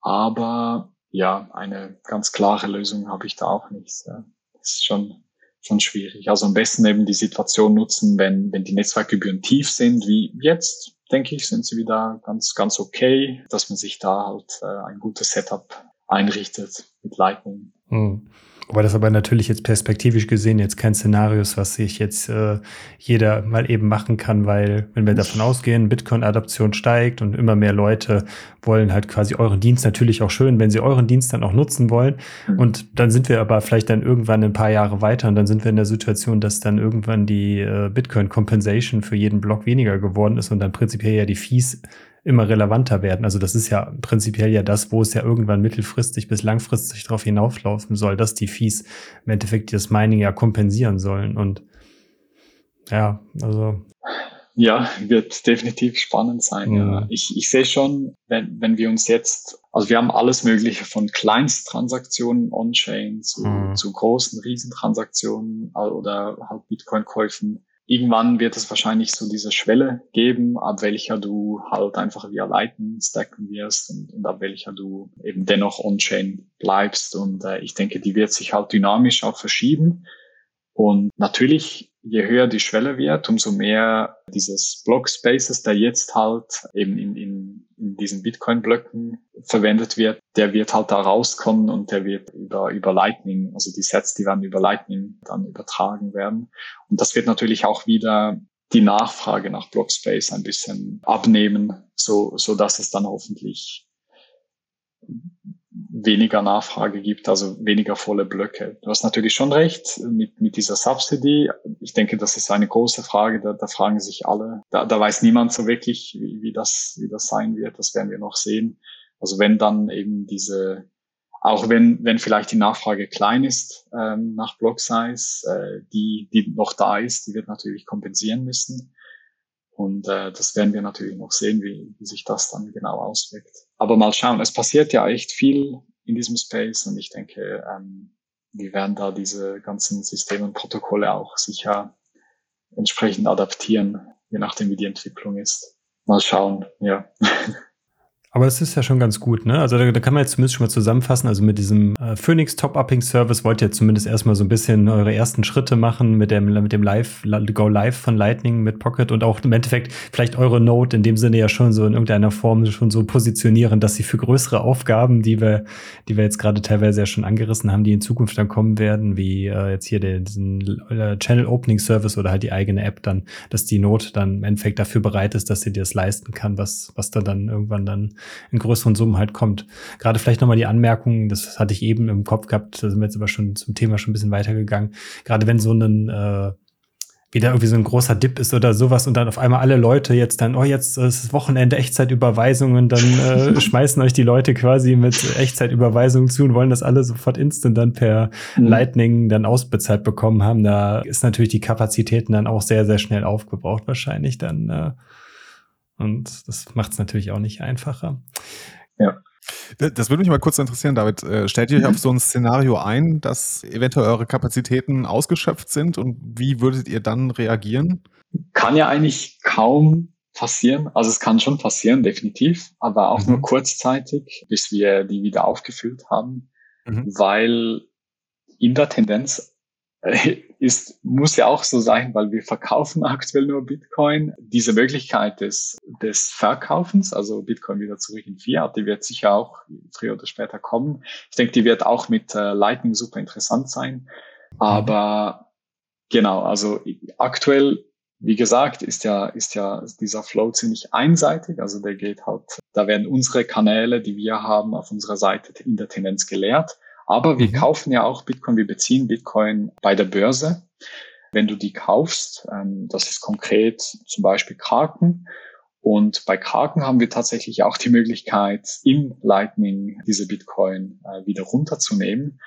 [SPEAKER 4] Aber ja, eine ganz klare Lösung habe ich da auch nicht. Das ist schon, schon schwierig. Also am besten eben die Situation nutzen, wenn, wenn die Netzwerkgebühren tief sind, wie jetzt, denke ich, sind sie wieder ganz, ganz okay, dass man sich da halt äh, ein gutes Setup einrichtet mit Lightning.
[SPEAKER 2] Hm. Wobei das aber natürlich jetzt perspektivisch gesehen jetzt kein Szenario ist, was sich jetzt äh, jeder mal eben machen kann, weil wenn wir davon ausgehen, Bitcoin-Adaption steigt und immer mehr Leute wollen halt quasi euren Dienst natürlich auch schön, wenn sie euren Dienst dann auch nutzen wollen. Mhm. Und dann sind wir aber vielleicht dann irgendwann ein paar Jahre weiter und dann sind wir in der Situation, dass dann irgendwann die äh, Bitcoin-Compensation für jeden Block weniger geworden ist und dann prinzipiell ja die Fees immer relevanter werden. Also das ist ja prinzipiell ja das, wo es ja irgendwann mittelfristig bis langfristig darauf hinauflaufen soll, dass die Fees im Endeffekt das Mining ja kompensieren sollen. Und ja, also.
[SPEAKER 4] Ja, wird definitiv spannend sein. Mhm. Ja. Ich, ich sehe schon, wenn, wenn wir uns jetzt, also wir haben alles Mögliche von Kleinsttransaktionen on-chain zu, mhm. zu großen Riesentransaktionen oder halt Bitcoin-Käufen irgendwann wird es wahrscheinlich so diese Schwelle geben, ab welcher du halt einfach via Lightning stacken wirst und, und ab welcher du eben dennoch on-chain bleibst. Und äh, ich denke, die wird sich halt dynamisch auch verschieben. Und natürlich, je höher die Schwelle wird, umso mehr dieses Block Spaces, der jetzt halt eben in, in, in diesen Bitcoin-Blöcken verwendet wird, der wird halt da rauskommen und der wird über, über Lightning, also die Sets, die werden über Lightning dann übertragen werden. Und das wird natürlich auch wieder die Nachfrage nach Blockspace ein bisschen abnehmen, so, so dass es dann hoffentlich weniger Nachfrage gibt, also weniger volle Blöcke. Du hast natürlich schon recht mit, mit dieser Subsidy. Ich denke, das ist eine große Frage, da, da fragen sich alle. Da, da weiß niemand so wirklich, wie, wie, das, wie das sein wird. Das werden wir noch sehen. Also wenn dann eben diese, auch wenn, wenn vielleicht die Nachfrage klein ist ähm, nach Block Size, äh, die, die noch da ist, die wird natürlich kompensieren müssen. Und äh, das werden wir natürlich noch sehen, wie, wie sich das dann genau auswirkt. Aber mal schauen, es passiert ja echt viel in diesem Space und ich denke, ähm, wir werden da diese ganzen Systeme und Protokolle auch sicher entsprechend adaptieren, je nachdem, wie die Entwicklung ist. Mal schauen, ja. *laughs*
[SPEAKER 2] Aber das ist ja schon ganz gut, ne? Also da, da, kann man jetzt zumindest schon mal zusammenfassen. Also mit diesem äh, Phoenix Top-Upping Service wollt ihr zumindest erstmal so ein bisschen eure ersten Schritte machen mit dem, mit dem Live, Go Live von Lightning mit Pocket und auch im Endeffekt vielleicht eure Node in dem Sinne ja schon so in irgendeiner Form schon so positionieren, dass sie für größere Aufgaben, die wir, die wir jetzt gerade teilweise ja schon angerissen haben, die in Zukunft dann kommen werden, wie äh, jetzt hier den, diesen äh, Channel Opening Service oder halt die eigene App dann, dass die Node dann im Endeffekt dafür bereit ist, dass sie dir das leisten kann, was, was da dann irgendwann dann in größeren Summen halt kommt. Gerade vielleicht nochmal die Anmerkung, das hatte ich eben im Kopf gehabt, da sind wir jetzt aber schon zum Thema schon ein bisschen weitergegangen. Gerade wenn so ein äh, wieder irgendwie so ein großer Dip ist oder sowas und dann auf einmal alle Leute jetzt dann, oh, jetzt ist Wochenende Echtzeitüberweisungen, dann äh, *laughs* schmeißen euch die Leute quasi mit Echtzeitüberweisungen zu und wollen das alle sofort instant dann per mhm. Lightning dann ausbezahlt bekommen haben. Da ist natürlich die Kapazitäten dann auch sehr, sehr schnell aufgebraucht wahrscheinlich dann. Äh, und das macht es natürlich auch nicht einfacher.
[SPEAKER 3] Ja. Das würde mich mal kurz interessieren, David. Äh, stellt ihr euch auf so ein Szenario ein, dass eventuell eure Kapazitäten ausgeschöpft sind und wie würdet ihr dann reagieren?
[SPEAKER 4] Kann ja eigentlich kaum passieren. Also es kann schon passieren, definitiv, aber auch mhm. nur kurzzeitig, bis wir die wieder aufgefüllt haben, mhm. weil in der Tendenz ist, muss ja auch so sein, weil wir verkaufen aktuell nur Bitcoin. Diese Möglichkeit des, des Verkaufens, also Bitcoin wieder zurück in Fiat, die wird sicher auch früher oder später kommen. Ich denke, die wird auch mit äh, Lightning super interessant sein. Aber genau, also aktuell, wie gesagt, ist ja, ist ja dieser Flow ziemlich einseitig. Also der geht halt, da werden unsere Kanäle, die wir haben, auf unserer Seite in der Tendenz geleert. Aber wir mhm. kaufen ja auch Bitcoin, wir beziehen Bitcoin bei der Börse. Wenn du die kaufst, ähm, das ist konkret zum Beispiel Kraken. Und bei Kraken haben wir tatsächlich auch die Möglichkeit, im Lightning diese Bitcoin äh, wieder runterzunehmen.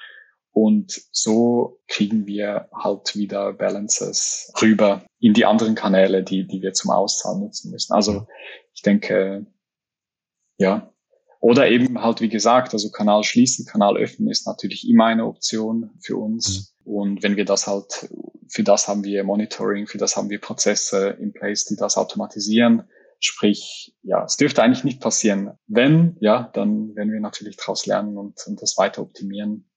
[SPEAKER 4] Und so kriegen wir halt wieder Balances rüber in die anderen Kanäle, die, die wir zum Auszahlen nutzen müssen. Also ich denke, ja, oder eben halt, wie gesagt, also Kanal schließen, Kanal öffnen ist natürlich immer eine Option für uns. Mhm. Und wenn wir das halt, für das haben wir Monitoring, für das haben wir Prozesse in place, die das automatisieren. Sprich, ja, es dürfte eigentlich nicht passieren. Wenn, ja, dann werden wir natürlich daraus lernen und, und das weiter optimieren.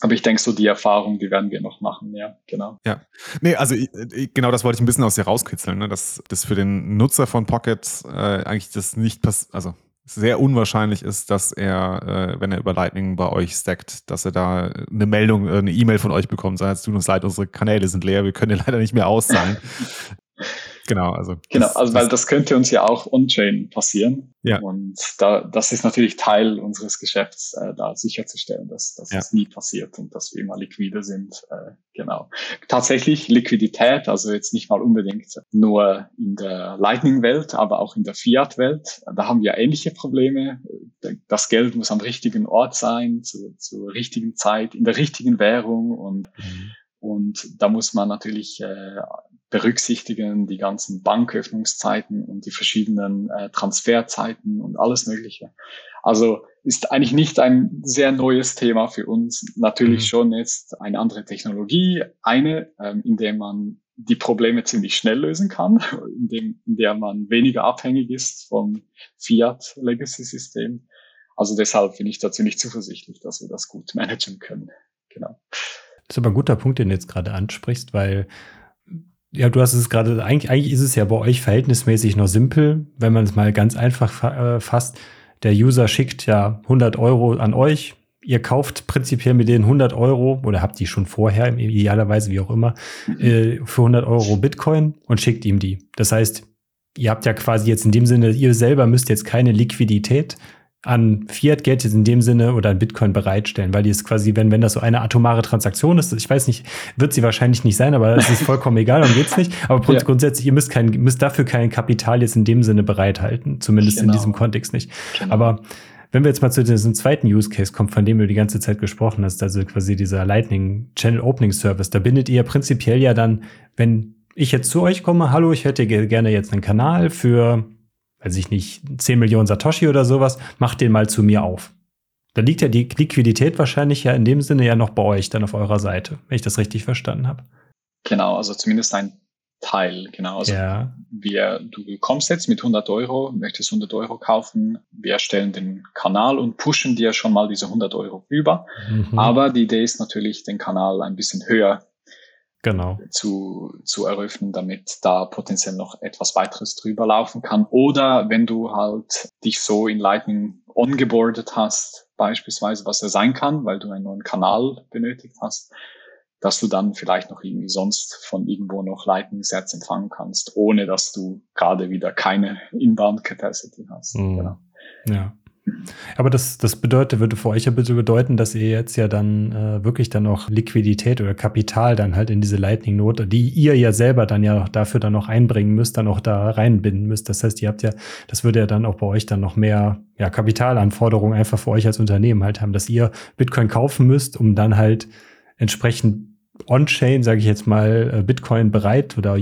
[SPEAKER 4] Aber ich denke, so die Erfahrung, die werden wir noch machen, ja, genau.
[SPEAKER 3] Ja, nee, also ich, genau das wollte ich ein bisschen aus dir rauskitzeln, ne? dass das für den Nutzer von Pocket äh, eigentlich das nicht passiert, also sehr unwahrscheinlich ist, dass er, äh, wenn er über Lightning bei euch stackt, dass er da eine Meldung, äh, eine E-Mail von euch bekommt, sagt, es tut uns leid, unsere Kanäle sind leer, wir können leider nicht mehr auszahlen. *laughs* Genau, also.
[SPEAKER 4] Genau, also weil das könnte uns ja auch on-chain passieren.
[SPEAKER 3] Ja.
[SPEAKER 4] Und da, das ist natürlich Teil unseres Geschäfts, äh, da sicherzustellen, dass, dass ja. das nie passiert und dass wir immer liquide sind. Äh, genau. Tatsächlich Liquidität, also jetzt nicht mal unbedingt nur in der Lightning-Welt, aber auch in der Fiat-Welt. Da haben wir ähnliche Probleme. Das Geld muss am richtigen Ort sein, zu, zur richtigen Zeit, in der richtigen Währung und mhm. Und da muss man natürlich äh, berücksichtigen, die ganzen Banköffnungszeiten und die verschiedenen äh, Transferzeiten und alles Mögliche. Also ist eigentlich nicht ein sehr neues Thema für uns. Natürlich mhm. schon jetzt eine andere Technologie, eine, ähm, in der man die Probleme ziemlich schnell lösen kann, *laughs* in, dem, in der man weniger abhängig ist vom Fiat-Legacy-System. Also deshalb bin ich da ziemlich zuversichtlich, dass wir das gut *laughs* managen können. Genau.
[SPEAKER 2] Das ist aber ein guter Punkt, den du jetzt gerade ansprichst, weil ja, du hast es gerade, eigentlich, eigentlich ist es ja bei euch verhältnismäßig noch simpel, wenn man es mal ganz einfach äh, fasst. Der User schickt ja 100 Euro an euch. Ihr kauft prinzipiell mit den 100 Euro oder habt die schon vorher, idealerweise wie auch immer, mhm. äh, für 100 Euro Bitcoin und schickt ihm die. Das heißt, ihr habt ja quasi jetzt in dem Sinne, ihr selber müsst jetzt keine Liquidität an Fiat-Geld jetzt in dem Sinne oder an Bitcoin bereitstellen, weil die ist quasi, wenn, wenn das so eine atomare Transaktion ist, ich weiß nicht, wird sie wahrscheinlich nicht sein, aber es ist *laughs* vollkommen egal, darum geht's nicht. Aber ja. grundsätzlich, ihr müsst kein, müsst dafür kein Kapital jetzt in dem Sinne bereithalten, zumindest genau. in diesem Kontext nicht. Genau. Aber wenn wir jetzt mal zu diesem zweiten Use Case kommen, von dem du die ganze Zeit gesprochen hast, also quasi dieser Lightning Channel Opening Service, da bindet ihr prinzipiell ja dann, wenn ich jetzt zu euch komme, hallo, ich hätte gerne jetzt einen Kanal für, weiß ich nicht, 10 Millionen Satoshi oder sowas, macht den mal zu mir auf. Da liegt ja die Liquidität wahrscheinlich ja in dem Sinne ja noch bei euch, dann auf eurer Seite, wenn ich das richtig verstanden habe.
[SPEAKER 4] Genau, also zumindest ein Teil, genau. Also ja. wir, du kommst jetzt mit 100 Euro, möchtest 100 Euro kaufen, wir erstellen den Kanal und pushen dir schon mal diese 100 Euro rüber. Mhm. Aber die Idee ist natürlich, den Kanal ein bisschen höher
[SPEAKER 2] genau.
[SPEAKER 4] zu, zu eröffnen, damit da potenziell noch etwas weiteres drüber laufen kann. Oder wenn du halt dich so in Lightning ongeboardet hast, beispielsweise, was er sein kann, weil du einen neuen Kanal benötigt hast, dass du dann vielleicht noch irgendwie sonst von irgendwo noch Lightning-Sets empfangen kannst, ohne dass du gerade wieder keine Inbound-Capacity hast.
[SPEAKER 2] Mhm. Genau. Ja. Aber das, das bedeutet, würde für euch ja bitte bedeuten, dass ihr jetzt ja dann äh, wirklich dann noch Liquidität oder Kapital dann halt in diese Lightning-Note, die ihr ja selber dann ja dafür dann noch einbringen müsst, dann auch da reinbinden müsst. Das heißt, ihr habt ja, das würde ja dann auch bei euch dann noch mehr ja, Kapitalanforderungen einfach für euch als Unternehmen halt haben, dass ihr Bitcoin kaufen müsst, um dann halt entsprechend On-Chain, sage ich jetzt mal, äh, Bitcoin bereit oder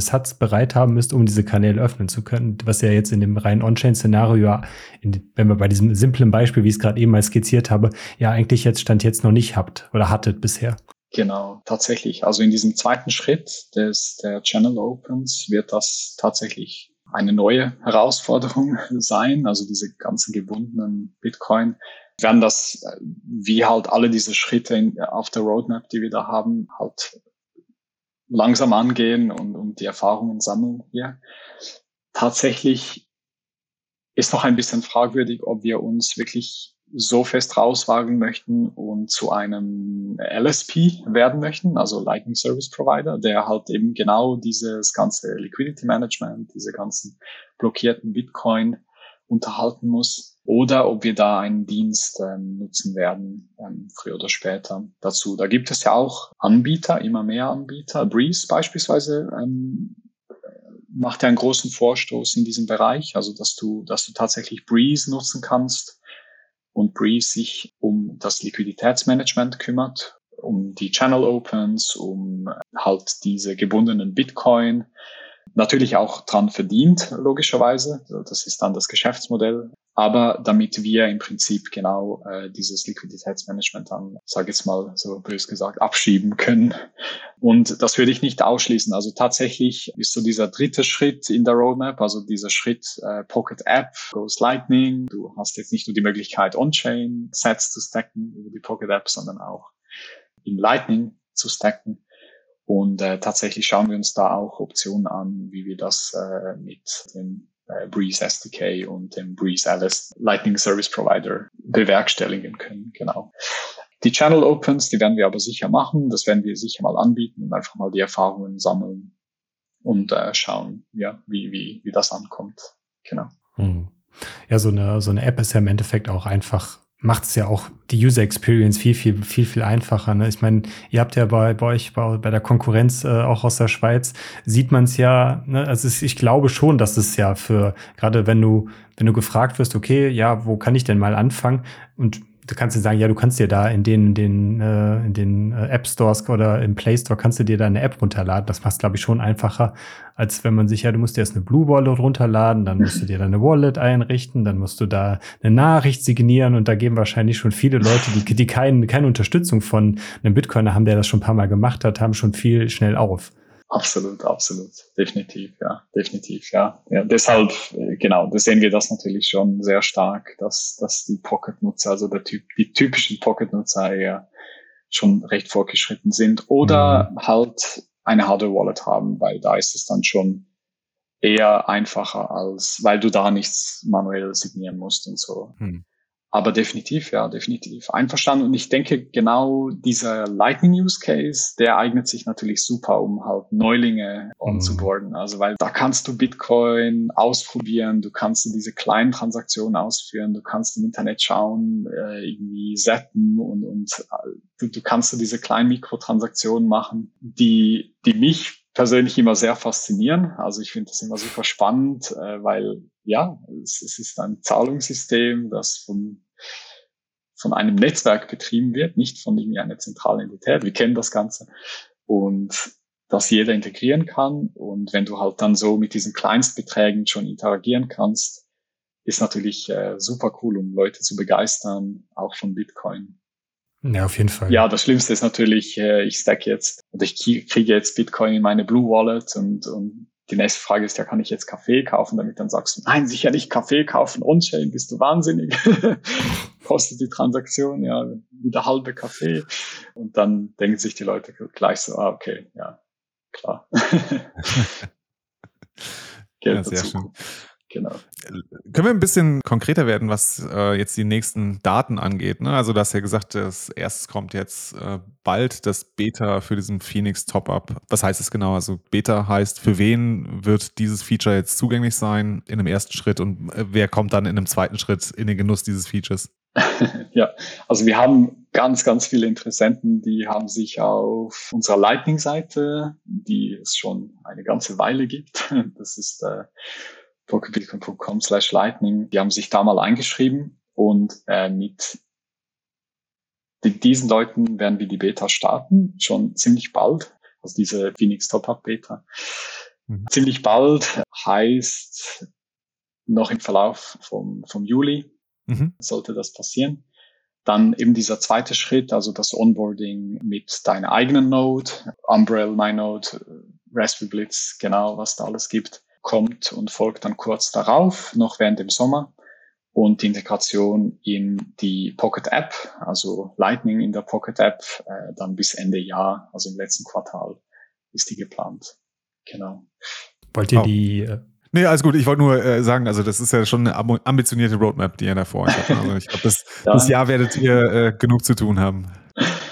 [SPEAKER 2] Sats bereit haben müsst, um diese Kanäle öffnen zu können. Was ja jetzt in dem reinen On-Chain-Szenario, wenn wir bei diesem simplen Beispiel, wie ich es gerade eben mal skizziert habe, ja eigentlich jetzt Stand jetzt noch nicht habt oder hattet bisher.
[SPEAKER 4] Genau, tatsächlich. Also in diesem zweiten Schritt des der Channel Opens wird das tatsächlich eine neue Herausforderung *laughs* sein. Also diese ganzen gebundenen Bitcoin werden das, wie halt alle diese Schritte in, auf der Roadmap, die wir da haben, halt langsam angehen und, und die Erfahrungen sammeln hier. Tatsächlich ist noch ein bisschen fragwürdig, ob wir uns wirklich so fest rauswagen möchten und zu einem LSP werden möchten, also Lightning Service Provider, der halt eben genau dieses ganze Liquidity Management, diese ganzen blockierten Bitcoin unterhalten muss oder ob wir da einen Dienst ähm, nutzen werden, ähm, früher oder später dazu. Da gibt es ja auch Anbieter, immer mehr Anbieter. Breeze beispielsweise ähm, macht ja einen großen Vorstoß in diesem Bereich, also dass du, dass du tatsächlich Breeze nutzen kannst und Breeze sich um das Liquiditätsmanagement kümmert, um die Channel Opens, um halt diese gebundenen Bitcoin natürlich auch dran verdient, logischerweise. Das ist dann das Geschäftsmodell. Aber damit wir im Prinzip genau äh, dieses Liquiditätsmanagement dann, sage jetzt mal so bös gesagt, abschieben können. Und das würde ich nicht ausschließen. Also tatsächlich ist so dieser dritte Schritt in der Roadmap, also dieser Schritt äh, Pocket App, Goes Lightning. Du hast jetzt nicht nur die Möglichkeit, On-Chain Sets zu stacken über die Pocket App, sondern auch in Lightning zu stacken. Und äh, tatsächlich schauen wir uns da auch Optionen an, wie wir das äh, mit dem Breeze SDK und dem Breeze Alice Lightning Service Provider bewerkstelligen können. Genau. Die Channel Opens, die werden wir aber sicher machen. Das werden wir sicher mal anbieten und einfach mal die Erfahrungen sammeln und äh, schauen, ja, wie, wie, wie das ankommt. Genau. Hm.
[SPEAKER 2] Ja, so eine, so eine App ist ja im Endeffekt auch einfach macht es ja auch die User Experience viel, viel, viel, viel einfacher. Ne? Ich meine, ihr habt ja bei, bei euch, bei, bei der Konkurrenz äh, auch aus der Schweiz, sieht man es ja, ne? also es, ich glaube schon, dass es ja für, gerade wenn du, wenn du gefragt wirst, okay, ja, wo kann ich denn mal anfangen? Und du kannst dir sagen, ja, du kannst dir da in den, den, äh, in den äh, App Stores oder im Play Store kannst du dir da eine App runterladen. Das macht glaube ich, schon einfacher, als wenn man sich, ja, du musst dir erst eine Blue Wallet runterladen, dann musst du dir da eine Wallet einrichten, dann musst du da eine Nachricht signieren und da geben wahrscheinlich schon viele Leute, die, die kein, keine Unterstützung von einem Bitcoiner haben, der das schon ein paar Mal gemacht hat, haben schon viel schnell auf.
[SPEAKER 4] Absolut, absolut. Definitiv, ja, definitiv, ja. ja deshalb, äh, genau, da sehen wir das natürlich schon sehr stark, dass, dass die Pocket-Nutzer, also der Typ, die typischen Pocket-Nutzer eher schon recht fortgeschritten sind oder mhm. halt eine Hardware-Wallet haben, weil da ist es dann schon eher einfacher als, weil du da nichts manuell signieren musst und so. Mhm. Aber definitiv, ja, definitiv. Einverstanden. Und ich denke, genau dieser Lightning Use Case, der eignet sich natürlich super, um halt Neulinge onzuboarden. Mhm. Also, weil da kannst du Bitcoin ausprobieren, du kannst diese kleinen Transaktionen ausführen, du kannst im Internet schauen, äh, irgendwie setten und, und äh, du, du kannst diese kleinen Mikrotransaktionen machen, die, die mich persönlich immer sehr faszinieren. Also ich finde das immer super spannend, äh, weil ja, es, es ist ein Zahlungssystem, das von, von einem Netzwerk betrieben wird, nicht von irgendwie einer zentralen Entität. Wir kennen das Ganze. Und das jeder integrieren kann. Und wenn du halt dann so mit diesen Kleinstbeträgen schon interagieren kannst, ist natürlich äh, super cool, um Leute zu begeistern, auch von Bitcoin.
[SPEAKER 2] Ja, auf jeden Fall.
[SPEAKER 4] Ja, das Schlimmste ist natürlich, äh, ich stack jetzt und ich kriege jetzt Bitcoin in meine Blue Wallet und, und die nächste Frage ist ja, kann ich jetzt Kaffee kaufen? Damit dann sagst du, nein, sicher nicht Kaffee kaufen, on-chain, bist du wahnsinnig. *laughs* Kostet die Transaktion ja wieder halbe Kaffee. Und dann denken sich die Leute gleich so, ah, okay, ja, klar. *laughs*
[SPEAKER 3] Geld ja, sehr dazu. schön. Genau. Können wir ein bisschen konkreter werden, was äh, jetzt die nächsten Daten angeht? Ne? Also, du hast ja gesagt, das erstes kommt jetzt äh, bald das Beta für diesen Phoenix Top-Up. Was heißt es genau? Also, Beta heißt, für wen wird dieses Feature jetzt zugänglich sein in einem ersten Schritt und äh, wer kommt dann in einem zweiten Schritt in den Genuss dieses Features? *laughs*
[SPEAKER 4] ja, also wir haben ganz, ganz viele Interessenten, die haben sich auf unserer Lightning-Seite, die es schon eine ganze Weile gibt, *laughs* das ist äh, pocketbitcoin.com slash lightning, die haben sich da mal eingeschrieben und äh, mit diesen Leuten werden wir die Beta starten, schon ziemlich bald, also diese Phoenix Top-Up Beta. Mhm. Ziemlich bald heißt noch im Verlauf vom, vom Juli mhm. sollte das passieren. Dann eben dieser zweite Schritt, also das Onboarding mit deiner eigenen Node, Umbrella, MyNode, Raspberry Blitz, genau, was da alles gibt kommt und folgt dann kurz darauf, noch während dem Sommer. Und die Integration in die Pocket App, also Lightning in der Pocket App, äh, dann bis Ende Jahr, also im letzten Quartal, ist die geplant. Genau.
[SPEAKER 2] Wollt ihr oh. die
[SPEAKER 3] äh Nee, alles gut. Ich wollte nur äh, sagen, also das ist ja schon eine ambitionierte Roadmap, die ihr da vor euch habt. Also ich glaube, das, *laughs* das Jahr werdet ihr äh, genug zu tun haben. *laughs*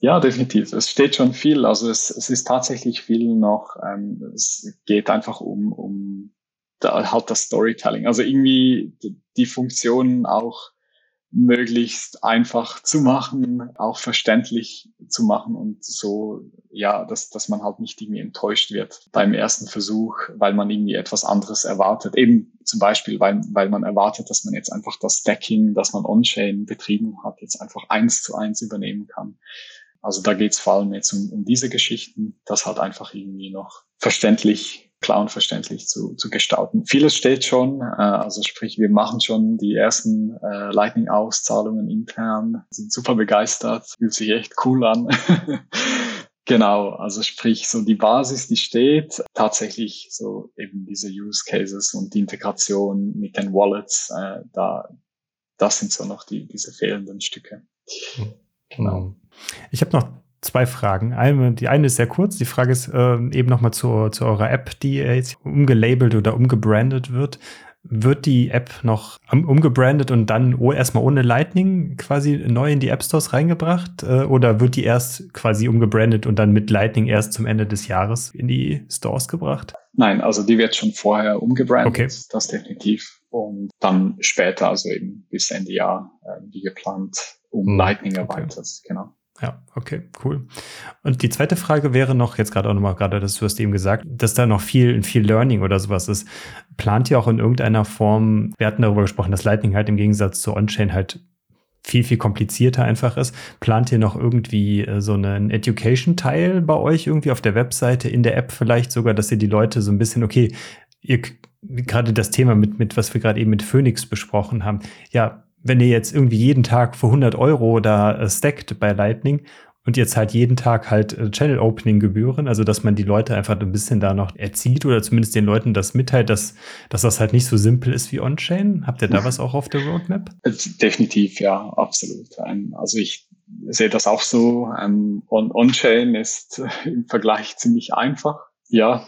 [SPEAKER 4] Ja, definitiv. Es steht schon viel. Also es, es ist tatsächlich viel noch. Ähm, es geht einfach um, um da, halt das Storytelling. Also irgendwie die Funktionen auch möglichst einfach zu machen, auch verständlich zu machen und so, ja, dass, dass man halt nicht irgendwie enttäuscht wird beim ersten Versuch, weil man irgendwie etwas anderes erwartet. Eben zum Beispiel, weil, weil man erwartet, dass man jetzt einfach das Stacking, das man on-chain betrieben hat, jetzt einfach eins zu eins übernehmen kann. Also da geht es vor allem jetzt um, um diese Geschichten, das halt einfach irgendwie noch verständlich, klar und verständlich zu, zu gestalten. Vieles steht schon, äh, also sprich, wir machen schon die ersten äh, Lightning-Auszahlungen intern, sind super begeistert, fühlt sich echt cool an. *laughs* Genau, also sprich, so die Basis, die steht, tatsächlich so eben diese Use Cases und die Integration mit den Wallets, äh, da, das sind so noch die, diese fehlenden Stücke.
[SPEAKER 2] Genau. Ich habe noch zwei Fragen. Eine, die eine ist sehr kurz. Die Frage ist äh, eben nochmal zu, zu eurer App, die jetzt umgelabelt oder umgebrandet wird. Wird die App noch umgebrandet und dann erstmal ohne Lightning quasi neu in die App Stores reingebracht? Äh, oder wird die erst quasi umgebrandet und dann mit Lightning erst zum Ende des Jahres in die Stores gebracht?
[SPEAKER 4] Nein, also die wird schon vorher umgebrandet, okay. das definitiv. Und dann später, also eben bis Ende Jahr, äh, wie geplant, um hm, Lightning erweitert, okay. genau.
[SPEAKER 2] Ja, okay, cool. Und die zweite Frage wäre noch, jetzt gerade auch nochmal, gerade das, du hast eben gesagt, dass da noch viel, viel Learning oder sowas ist. Plant ihr auch in irgendeiner Form, wir hatten darüber gesprochen, dass Lightning halt im Gegensatz zu On-Chain halt viel, viel komplizierter einfach ist. Plant ihr noch irgendwie äh, so einen Education-Teil bei euch irgendwie auf der Webseite, in der App vielleicht sogar, dass ihr die Leute so ein bisschen, okay, ihr gerade das Thema mit, mit was wir gerade eben mit Phoenix besprochen haben. Ja, wenn ihr jetzt irgendwie jeden Tag für 100 Euro da äh, stackt bei Lightning und ihr zahlt jeden Tag halt äh, Channel Opening Gebühren, also dass man die Leute einfach ein bisschen da noch erzieht oder zumindest den Leuten das mitteilt, dass, dass das halt nicht so simpel ist wie On-Chain. Habt ihr da was auch auf der Roadmap?
[SPEAKER 4] Äh, definitiv, ja, absolut. Ähm, also ich sehe das auch so. Ähm, On-Chain ist im Vergleich ziemlich einfach. Ja,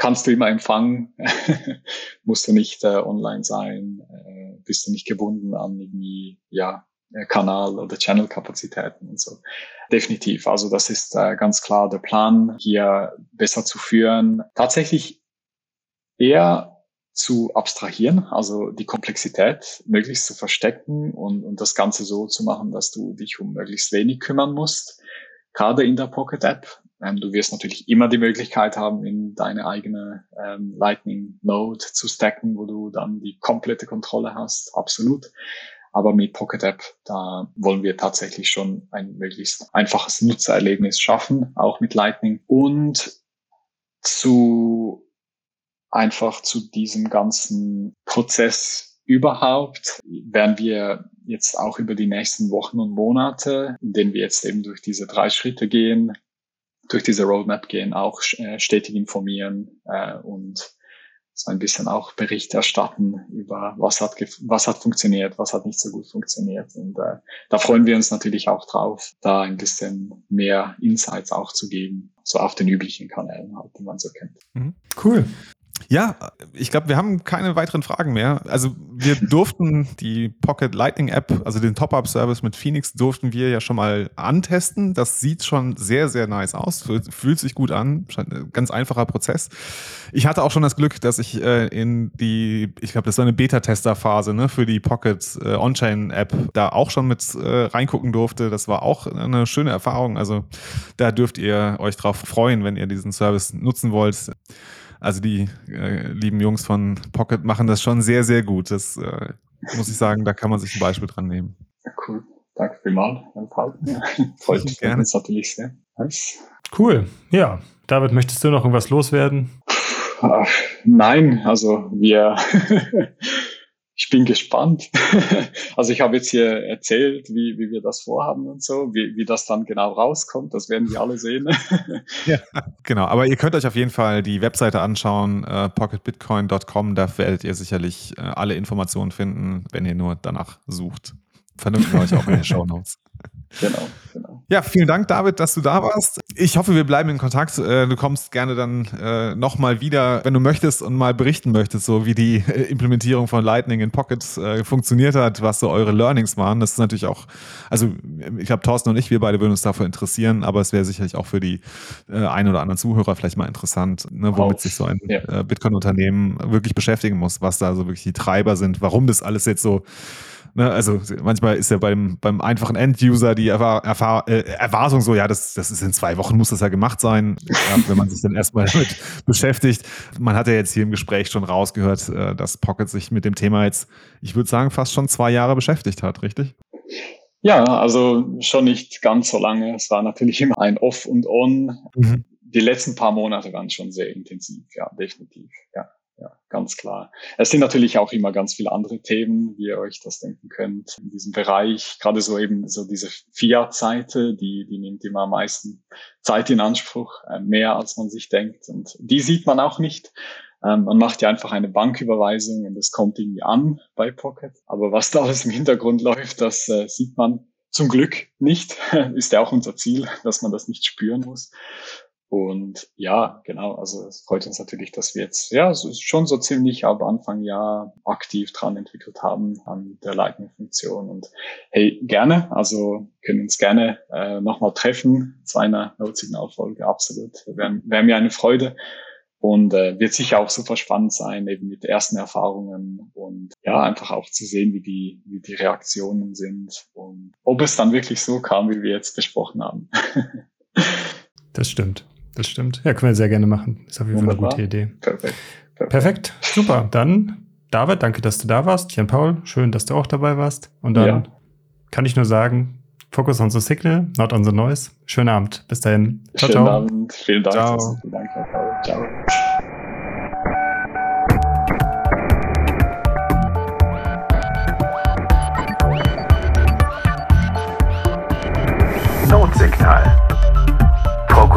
[SPEAKER 4] kannst du immer empfangen, *laughs* musst du nicht äh, online sein, äh, bist du nicht gebunden an irgendwie, ja, Kanal- oder Channel-Kapazitäten und so. Definitiv. Also das ist äh, ganz klar der Plan, hier besser zu führen. Tatsächlich eher zu abstrahieren, also die Komplexität möglichst zu verstecken und, und das Ganze so zu machen, dass du dich um möglichst wenig kümmern musst. Gerade in der Pocket App. Ähm, du wirst natürlich immer die Möglichkeit haben, in deine eigene ähm, Lightning Node zu stacken, wo du dann die komplette Kontrolle hast. Absolut. Aber mit Pocket App, da wollen wir tatsächlich schon ein möglichst einfaches Nutzererlebnis schaffen, auch mit Lightning. Und zu einfach zu diesem ganzen Prozess überhaupt werden wir jetzt auch über die nächsten Wochen und Monate, in denen wir jetzt eben durch diese drei Schritte gehen, durch diese Roadmap gehen, auch äh, stetig informieren äh, und so ein bisschen auch Bericht erstatten über was hat, was hat funktioniert, was hat nicht so gut funktioniert. Und äh, da freuen wir uns natürlich auch drauf, da ein bisschen mehr Insights auch zu geben, so auf den üblichen Kanälen halt, die man so kennt.
[SPEAKER 3] Mhm. Cool. Ja, ich glaube, wir haben keine weiteren Fragen mehr. Also wir *laughs* durften die Pocket Lightning App, also den Top-Up-Service mit Phoenix, durften wir ja schon mal antesten. Das sieht schon sehr, sehr nice aus, fühlt sich gut an, ein ganz einfacher Prozess. Ich hatte auch schon das Glück, dass ich äh, in die, ich glaube, das war eine Beta-Tester-Phase ne, für die Pocket äh, On-Chain-App, da auch schon mit äh, reingucken durfte. Das war auch eine schöne Erfahrung. Also da dürft ihr euch drauf freuen, wenn ihr diesen Service nutzen wollt. Also die äh, lieben Jungs von Pocket machen das schon sehr, sehr gut. Das äh, muss ich sagen, da kann man sich ein Beispiel dran nehmen.
[SPEAKER 4] Cool. Danke vielmals, Herr Paul. Ja, *laughs* freut mich gerne. natürlich sehr. Nice.
[SPEAKER 2] Cool. Ja. David, möchtest du noch irgendwas loswerden?
[SPEAKER 4] Ach, nein, also wir *laughs* ich bin gespannt. *laughs* also ich habe jetzt hier erzählt, wie, wie wir das vorhaben und so, wie, wie das dann genau rauskommt, das werden wir alle sehen. *laughs*
[SPEAKER 3] ja, genau. Aber ihr könnt euch auf jeden Fall die Webseite anschauen, äh, pocketbitcoin.com, da werdet ihr sicherlich äh, alle Informationen finden, wenn ihr nur danach sucht. Verlinken wir euch auch in den *laughs* Show Notes. Genau, genau. Ja, vielen Dank, David, dass du da warst. Ich hoffe, wir bleiben in Kontakt. Äh, du kommst gerne dann äh, nochmal wieder, wenn du möchtest und mal berichten möchtest, so wie die äh, Implementierung von Lightning in Pockets äh, funktioniert hat, was so eure Learnings waren. Das ist natürlich auch, also ich glaube, Thorsten und ich, wir beide würden uns dafür interessieren, aber es wäre sicherlich auch für die ein oder anderen Zuhörer vielleicht mal interessant, ne, womit Auf. sich so ein ja. Bitcoin-Unternehmen wirklich beschäftigen muss, was da so wirklich die Treiber sind, warum das alles jetzt so Ne, also manchmal ist ja beim, beim einfachen End-User die Erwar Erfahr äh, Erwartung so, ja, das, das ist in zwei Wochen, muss das ja gemacht sein, ja, wenn man sich dann erstmal *laughs* damit beschäftigt. Man hat ja jetzt hier im Gespräch schon rausgehört, äh, dass Pocket sich mit dem Thema jetzt, ich würde sagen, fast schon zwei Jahre beschäftigt hat, richtig?
[SPEAKER 4] Ja, also schon nicht ganz so lange. Es war natürlich immer ein Off und On. Mhm. Die letzten paar Monate waren schon sehr intensiv, ja, definitiv, ja ja, ganz klar. Es sind natürlich auch immer ganz viele andere Themen, wie ihr euch das denken könnt, in diesem Bereich. Gerade so eben so diese Fiat-Seite, die, die nimmt immer am meisten Zeit in Anspruch, äh, mehr als man sich denkt. Und die sieht man auch nicht. Ähm, man macht ja einfach eine Banküberweisung und es kommt irgendwie an bei Pocket. Aber was da alles im Hintergrund läuft, das äh, sieht man zum Glück nicht. *laughs* Ist ja auch unser Ziel, dass man das nicht spüren muss. Und ja, genau, also es freut uns natürlich, dass wir jetzt ja schon so ziemlich ab Anfang Jahr aktiv dran entwickelt haben an der Lightning-Funktion. Und hey, gerne, also können uns gerne äh, nochmal treffen zu einer Notsignalfolge, absolut. Wäre wär mir eine Freude. Und äh, wird sicher auch super spannend sein, eben mit ersten Erfahrungen und ja, einfach auch zu sehen, wie die, wie die Reaktionen sind und ob es dann wirklich so kam, wie wir jetzt besprochen haben. *laughs*
[SPEAKER 2] das stimmt. Das stimmt. Ja, können wir sehr gerne machen. Ist auf jeden Fall eine gute Idee. Perfekt. Perfekt. Perfekt. Super. Dann, David, danke, dass du da warst. Jan Paul, schön, dass du auch dabei warst. Und dann ja. kann ich nur sagen, Focus on the Signal, not on the noise. Schönen Abend. Bis dahin.
[SPEAKER 4] Ciao, Schönen ciao. Abend. Vielen Dank. Ciao. Vielen Dank, Herr Paul. Ciao.